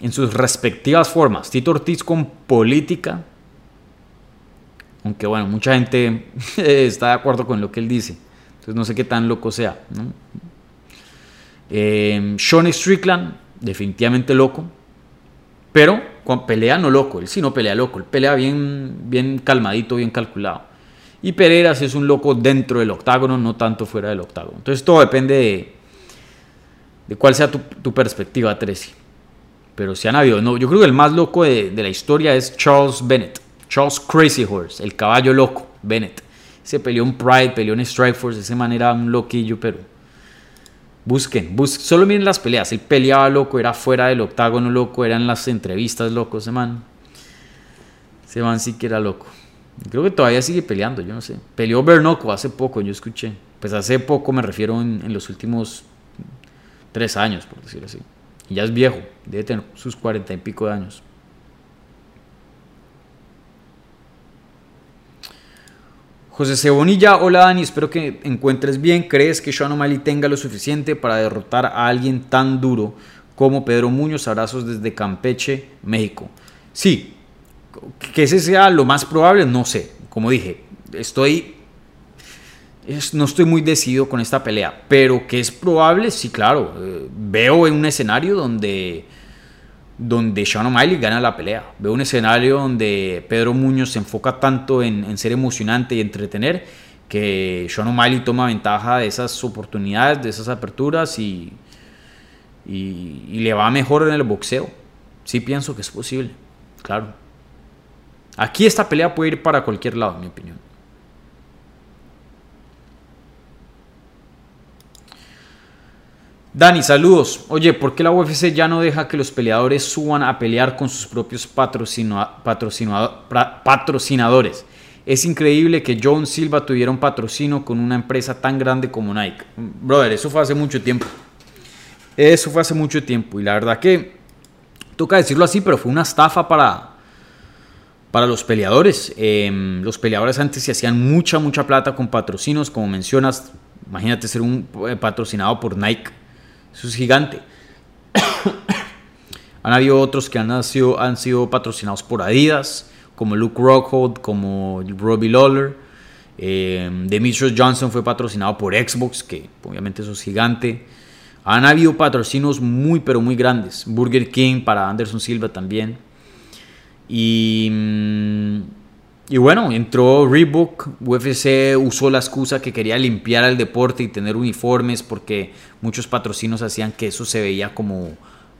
en sus respectivas formas. Tito Ortiz con política. Aunque bueno, mucha gente está de acuerdo con lo que él dice. Entonces no sé qué tan loco sea. Eh, Sean Strickland, definitivamente loco. Pero pelea no loco, él sí no pelea loco, él pelea bien, bien calmadito, bien calculado. Y Pereira es un loco dentro del octágono, no tanto fuera del octágono. Entonces todo depende de, cuál sea tu, perspectiva, Tracy. Pero si han habido, no, yo creo que el más loco de, de la historia es Charles Bennett, Charles Crazy Horse, el caballo loco, Bennett. Se peleó en Pride, peleó en Strikeforce, de esa manera un loquillo, pero Busquen, solo miren las peleas. Él peleaba loco, era fuera del octágono loco, eran las entrevistas loco, ese man. Ese man sí que era loco. Creo que todavía sigue peleando, yo no sé. Peleó Bernoco hace poco, yo escuché. Pues hace poco me refiero en, los últimos tres años, por decirlo así. Y ya es viejo, debe tener sus cuarenta y pico de años. José Cebonilla, hola Dani, espero que encuentres bien. ¿Crees que Sean O'Malley tenga lo suficiente para derrotar a alguien tan duro como Pedro Muñoz? Abrazos desde Campeche, México. Sí, que ese sea lo más probable, no sé. Como dije, estoy. no estoy muy decidido con esta pelea, pero que es probable, sí, claro. Eh, veo en un escenario donde donde Sean O'Malley gana la pelea. Veo un escenario donde Pedro Muñoz se enfoca tanto en, ser emocionante y entretener que Sean O'Malley toma ventaja de esas oportunidades, de esas aperturas y, y, le va mejor en el boxeo. Sí pienso que es posible, claro. Aquí esta pelea puede ir para cualquier lado, en mi opinión. Dani, saludos. Oye, ¿por qué la UFC ya no deja que los peleadores suban a pelear con sus propios patrocinadores? Es increíble que John Silva tuviera un patrocinio con una empresa tan grande como Nike. Brother, eso fue hace mucho tiempo. Eso fue hace mucho tiempo. Y la verdad que, toca decirlo así, pero fue una estafa para, para los peleadores. Em, los peleadores antes se hacían mucha, mucha plata con patrocinios, como mencionas. Imagínate ser un eh, patrocinado por Nike. Eso es gigante. han habido otros que han sido, han sido patrocinados por Adidas, como Luke Rockhold, como Robbie Lawler. Eh, Demetrius Johnson fue patrocinado por Xbox, que obviamente eso es gigante. Han habido patrocinios muy, pero muy grandes. Burger King para Anderson Silva también. Y, mm, y bueno, entró Reebok. UFC usó la excusa que quería limpiar el deporte y tener uniformes porque muchos patrocinios hacían que eso se veía como,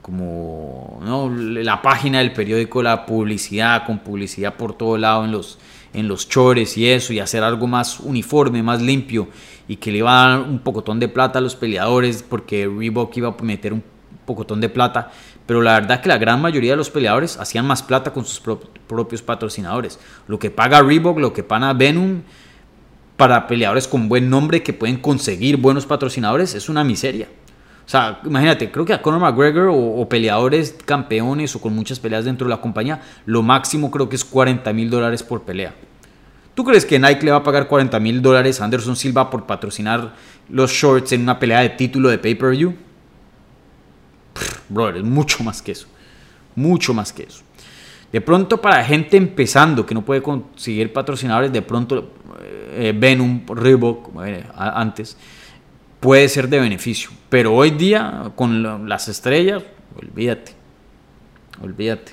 como la página del periódico, la publicidad, con publicidad por todo lado en los, en los chores y eso, y hacer algo más uniforme, más limpio, y que le iba a dar un pocotón de plata a los peleadores, porque Reebok iba a meter un pocotón de plata, pero la verdad que la gran mayoría de los peleadores hacían más plata con sus propios patrocinadores. Lo que paga Reebok, lo que paga Venom para peleadores con buen nombre que pueden conseguir buenos patrocinadores es una miseria. O sea, imagínate, creo que a Conor McGregor o, peleadores campeones o con muchas peleas dentro de la compañía, lo máximo creo que es 40 mil dólares por pelea. ¿Tú crees que Nike le va a pagar 40 mil dólares a Anderson Silva por patrocinar los shorts en una pelea de título de pay-per-view? Brother, es mucho más que eso. Mucho más que eso. De pronto para gente empezando que no puede conseguir patrocinadores, de pronto eh, ven un Reebok antes puede ser de beneficio. Pero hoy día, con las estrellas, olvídate. Olvídate.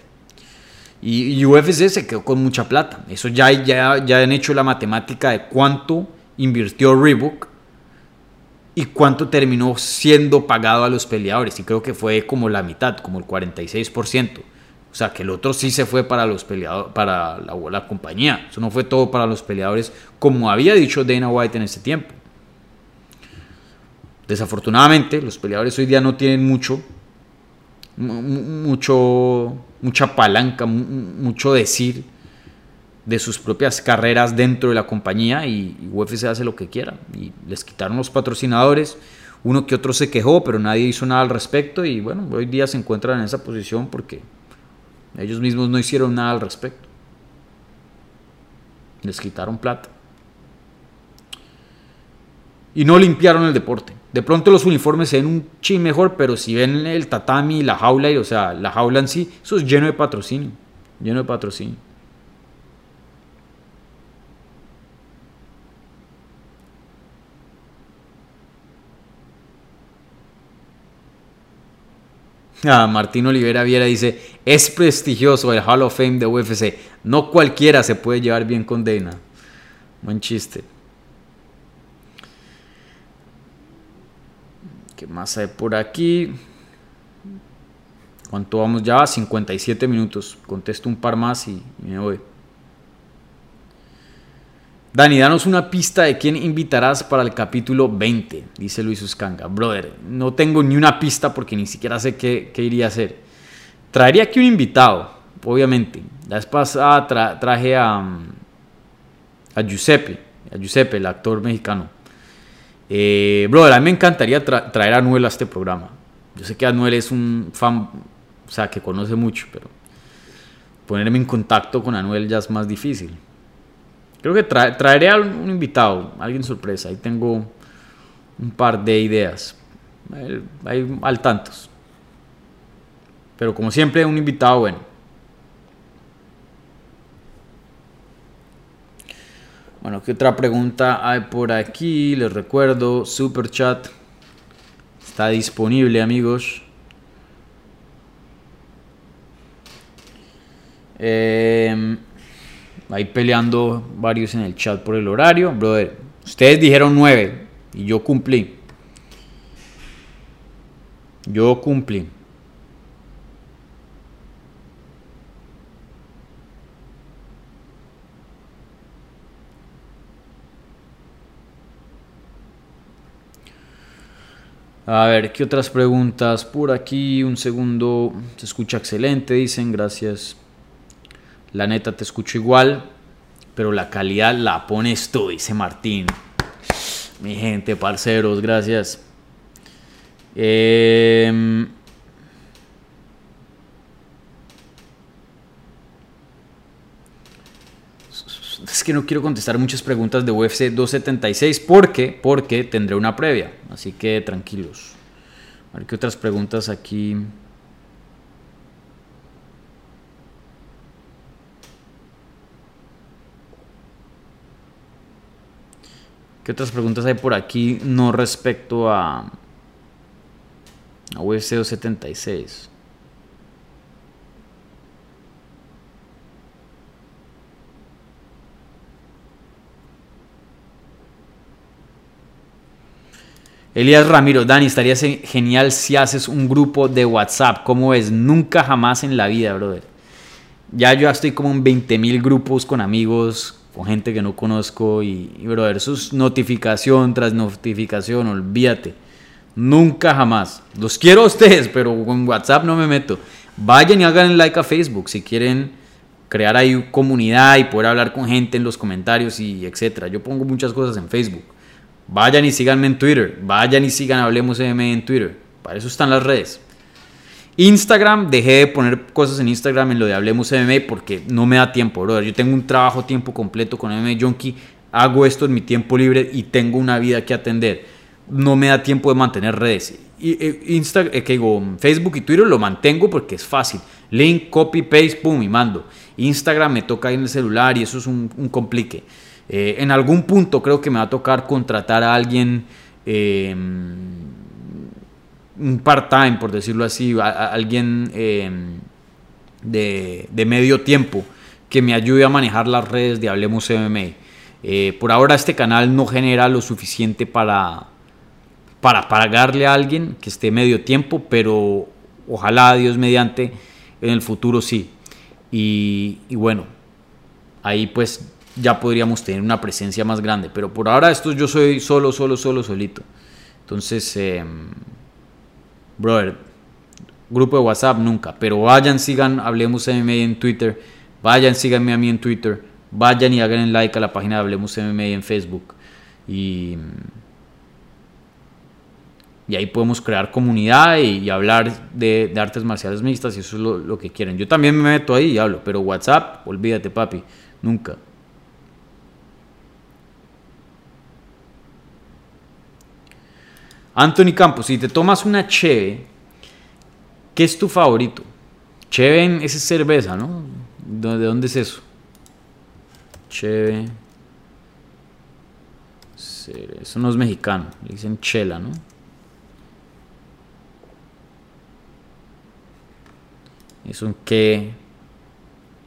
Y, UFC se quedó con mucha plata. Eso ya, ya, ya han hecho la matemática de cuánto invirtió Reebok y cuánto terminó siendo pagado a los peleadores. Y creo que fue como la mitad, como el 46%. O sea, que el otro sí se fue para los peleadores, para la, la compañía. Eso no fue todo para los peleadores, como había dicho Dana White en ese tiempo. Desafortunadamente, los peleadores hoy día no tienen mucho, mucho, mucha palanca, mucho decir de sus propias carreras dentro de la compañía y, UFC hace lo que quiera. Y les quitaron los patrocinadores, uno que otro se quejó, pero nadie hizo nada al respecto y bueno, hoy día se encuentran en esa posición porque ellos mismos no hicieron nada al respecto. Les quitaron plata. Y no limpiaron el deporte. De pronto los uniformes se ven un chin mejor, pero si ven el tatami, la jaula, o sea, la jaula en sí, eso es lleno de patrocinio. Lleno de patrocinio. Ah, Martín Olivera Viera dice, es prestigioso el Hall of Fame de UFC. No cualquiera se puede llevar bien con Dana. Buen chiste. ¿Qué más hay por aquí? ¿Cuánto vamos ya? 57 minutos. Contesto un par más y me voy. Dani, danos una pista de quién invitarás para el capítulo 20, dice Luis Uscanga. Brother, no tengo ni una pista porque ni siquiera sé qué, iría a hacer. Traería aquí un invitado, obviamente. La vez pasada traje a, a Giuseppe, a Giuseppe, el actor mexicano. Eh, brother, a mí me encantaría traer a Anuel a este programa. Yo sé que Anuel es un fan, o sea, que conoce mucho, pero ponerme en contacto con Anuel ya es más difícil. Creo que traeré a un invitado, alguien sorpresa. Ahí tengo un par de ideas. Hay al tantos. Pero como siempre, un invitado bueno. Bueno, ¿qué otra pregunta hay por aquí? Les recuerdo, Super Chat está disponible, amigos. Eh, ahí peleando varios en el chat por el horario. Brother, ustedes dijeron 9 y yo cumplí. Yo cumplí. A ver, ¿qué otras preguntas? Por aquí, un segundo. Se escucha excelente, dicen, gracias. La neta, te escucho igual, pero la calidad la pones tú, dice Martín. Mi gente, parceros, gracias. Eh, es que no quiero contestar muchas preguntas de UFC 276 porque, porque tendré una previa. Así que tranquilos. A ver qué otras preguntas aquí. ¿Qué otras preguntas hay por aquí no respecto a, a UFC 276? Elías Ramiro, Dani, estaría genial si haces un grupo de WhatsApp. ¿Cómo es? Nunca jamás en la vida, brother. Ya yo estoy como en 20 mil grupos con amigos, con gente que no conozco y, y, brother, eso es notificación tras notificación, olvídate. Nunca jamás. Los quiero a ustedes, pero con WhatsApp no me meto. Vayan y hagan like a Facebook si quieren crear ahí comunidad y poder hablar con gente en los comentarios y etcétera. Yo pongo muchas cosas en Facebook. Vayan y síganme en Twitter. Vayan y sigan Hablemos M en Twitter. Para eso están las redes. Instagram, dejé de poner cosas en Instagram en lo de Hablemos MMA porque no me da tiempo, brother. Yo tengo un trabajo tiempo completo con MMA Junkie. Hago esto en mi tiempo libre y tengo una vida que atender. No me da tiempo de mantener redes. Eh, Instagram, eh, que digo, Facebook y Twitter lo mantengo porque es fácil. Link, copy, paste, pum, y mando. Instagram me toca en el celular y eso es un, un complique. Eh, en algún punto creo que me va a tocar contratar a alguien, eh, un part-time, por decirlo así, a, alguien eh, de, medio tiempo que me ayude a manejar las redes de Hablemos MMA. por ahora este canal no genera lo suficiente para, para pagarle a alguien que esté medio tiempo, pero ojalá Dios mediante en el futuro sí. Y, bueno, ahí pues ya podríamos tener una presencia más grande. Pero por ahora esto yo soy solo, solo, solo, solito. Entonces, eh, brother, grupo de WhatsApp nunca. Pero vayan, sigan, hablemos MMA en Twitter. Vayan, síganme a mí en Twitter. Vayan y hagan like a la página de Hablemos MMA en Facebook. Y, ahí podemos crear comunidad y, hablar de, artes marciales mixtas. Y eso es lo, lo que quieren. Yo también me meto ahí y hablo. Pero WhatsApp, olvídate, papi. Nunca. Anthony Campos, si te tomas una cheve, ¿qué es tu favorito? Cheve es cerveza, ¿no? ¿De dónde es eso? Cheve. Eso no es mexicano, le dicen chela, ¿no? ¿Eso en qué?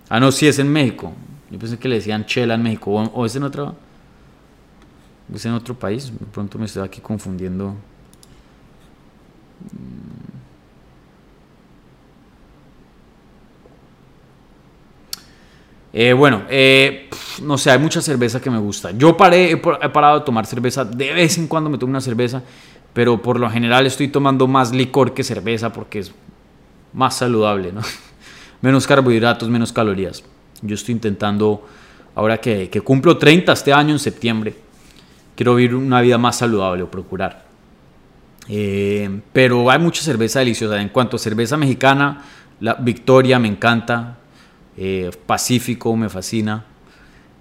Ah, no, sí es en México. Yo pensé que le decían chela en México. ¿O, es en otro? ¿Es en otro país? De pronto me estoy aquí confundiendo. Eh, bueno, eh, no sé, hay mucha cerveza que me gusta. Yo paré, he, parado de tomar cerveza, de vez en cuando me tomo una cerveza, pero por lo general estoy tomando más licor que cerveza porque es más saludable, ¿no? menos carbohidratos, menos calorías. Yo estoy intentando, ahora que, que cumplo 30 este año en septiembre, quiero vivir una vida más saludable o procurar. Eh, pero hay mucha cerveza deliciosa. En cuanto a cerveza mexicana, la Victoria me encanta. Eh, Pacífico me fascina.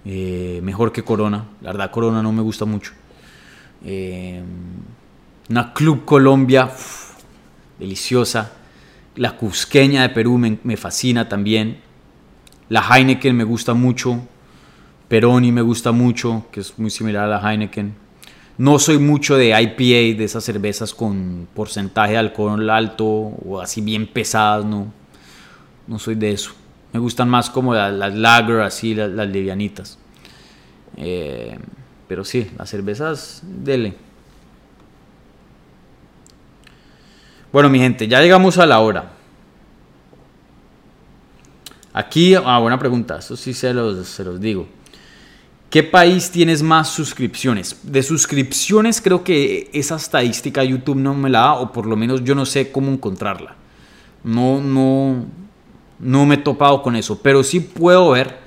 Eh, mejor que Corona. La verdad, Corona no me gusta mucho. una Club Colombia, deliciosa. La Cusqueña de Perú me, me, fascina también. La Heineken me gusta mucho. Peroni me gusta mucho, que es muy similar a la Heineken. No soy mucho de IPA, de esas cervezas con porcentaje de alcohol alto o así bien pesadas, no. No soy de eso. Me gustan más como las, lager, así, las, livianitas. Eh, pero sí, las cervezas, dele. Bueno, mi gente, ya llegamos a la hora. Aquí, ah, buena pregunta, eso sí se los digo. ¿Qué país tienes más suscripciones? De suscripciones creo que esa estadística YouTube no me la da o por lo menos yo no sé cómo encontrarla. No, no, no me he topado con eso, pero sí puedo ver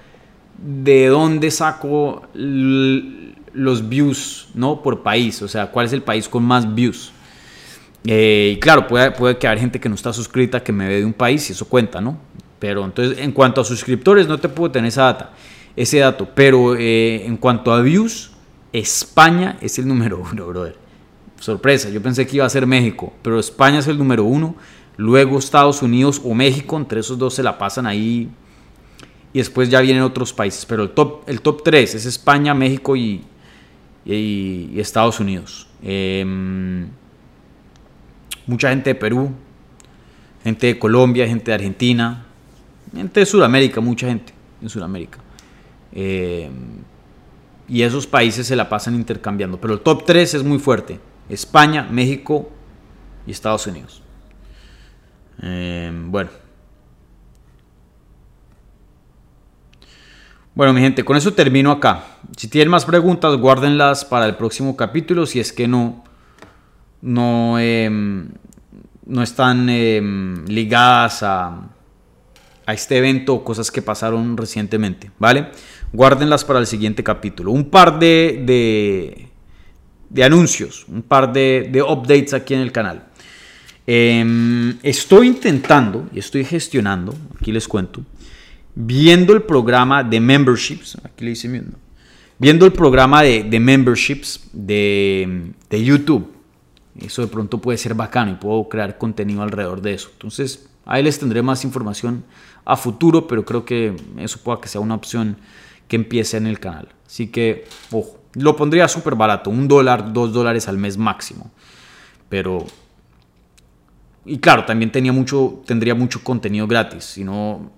de dónde saco los views, ¿no? Por país, o sea, cuál es el país con más views. Eh, y claro, puede, puede que haya gente que no está suscrita que me ve de un país y eso cuenta, ¿no? Pero entonces, en cuanto a suscriptores, no te puedo tener esa data. Ese dato. Pero eh, en cuanto a views, España es el número uno, brother. Sorpresa, yo pensé que iba a ser México, pero España es el número uno. Luego Estados Unidos o México, entre esos dos se la pasan ahí. Y después ya vienen otros países. Pero el top, el top 3 es España, México y, y, Estados Unidos. Em, mucha gente de Perú, gente de Colombia, gente de Argentina, gente de Sudamérica, mucha gente en Sudamérica. Em, y esos países se la pasan intercambiando. Pero el top 3 es muy fuerte. España, México y Estados Unidos. Em, bueno. Bueno, mi gente, con eso termino acá. Si tienen más preguntas, guárdenlas para el próximo capítulo. Si es que no, no, em, no están em, ligadas a, a este evento o cosas que pasaron recientemente, ¿vale? Guárdenlas para el siguiente capítulo. Un par de, de, anuncios, un par de, de updates aquí en el canal. Em, estoy intentando y estoy gestionando, aquí les cuento, viendo el programa de memberships, aquí le hice viendo, viendo el programa de, de memberships de, de, YouTube. Eso de pronto puede ser bacano y puedo crear contenido alrededor de eso. Entonces, ahí les tendré más información a futuro, pero creo que eso pueda que sea una opción que empiece en el canal. Así que, ojo, lo pondría súper barato, un dólar, dos dólares al mes máximo. Pero y claro, también tenía mucho, tendría mucho contenido gratis, sino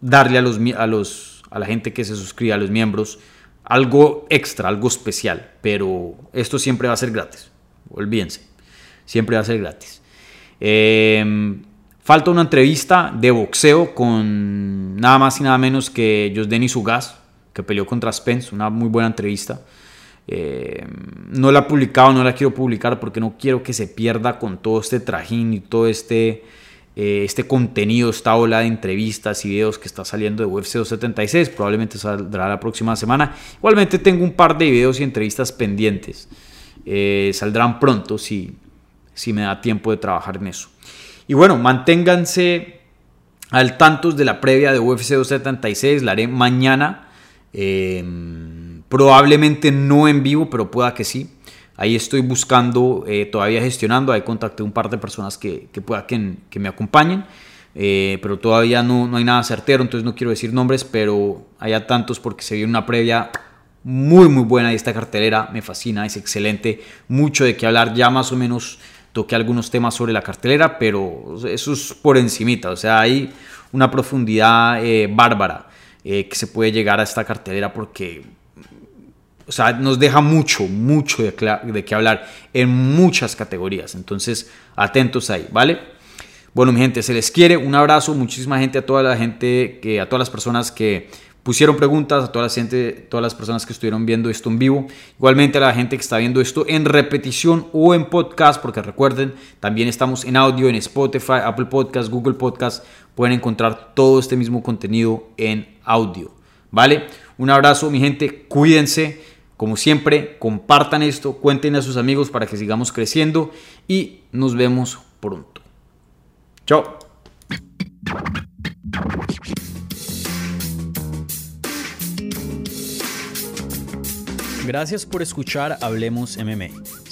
darle a, los, a, los, a la gente que se suscribe, a los miembros, algo extra, algo especial. Pero esto siempre va a ser gratis, olvídense, siempre va a ser gratis. Em, falta una entrevista de boxeo con nada más y nada menos que Josdeni Sugas, que peleó contra Spence, una muy buena entrevista. Eh, no la he publicado, no la quiero publicar porque no quiero que se pierda con todo este trajín y todo este, eh, este contenido, esta ola de entrevistas y videos que está saliendo de UFC 276. Probablemente saldrá la próxima semana. Igualmente tengo un par de videos y entrevistas pendientes. Eh, saldrán pronto si, si me da tiempo de trabajar en eso. Y bueno, manténganse al tanto de la previa de UFC 276. La haré mañana. Probablemente no en vivo, pero pueda que sí. Ahí estoy buscando, eh, todavía gestionando. Ahí contacté un par de personas que, que pueda que, que, me acompañen. Eh, pero todavía no, no hay nada certero, entonces no quiero decir nombres, pero haya tantos porque se vio una previa muy muy buena y esta cartelera me fascina, es excelente, mucho de qué hablar, ya más o menos toqué algunos temas sobre la cartelera, pero eso es por encimita, o sea, hay una profundidad eh, bárbara que se puede llegar a esta cartelera porque o sea, nos deja mucho, mucho de, de qué hablar en muchas categorías. Entonces, atentos ahí, ¿vale? Bueno, mi gente, se les quiere. Un abrazo, muchísima gente, a toda la gente, que, a todas las personas que pusieron preguntas, a toda la gente, todas las personas que estuvieron viendo esto en vivo. Igualmente a la gente que está viendo esto en repetición o en podcast, porque recuerden, también estamos en audio en Spotify, Apple Podcast, Google Podcast. Pueden encontrar todo este mismo contenido en audio, ¿vale? Un abrazo, mi gente, cuídense. Como siempre, compartan esto, cuenten a sus amigos para que sigamos creciendo y nos vemos pronto. Chao. Gracias por escuchar Hablemos MMA.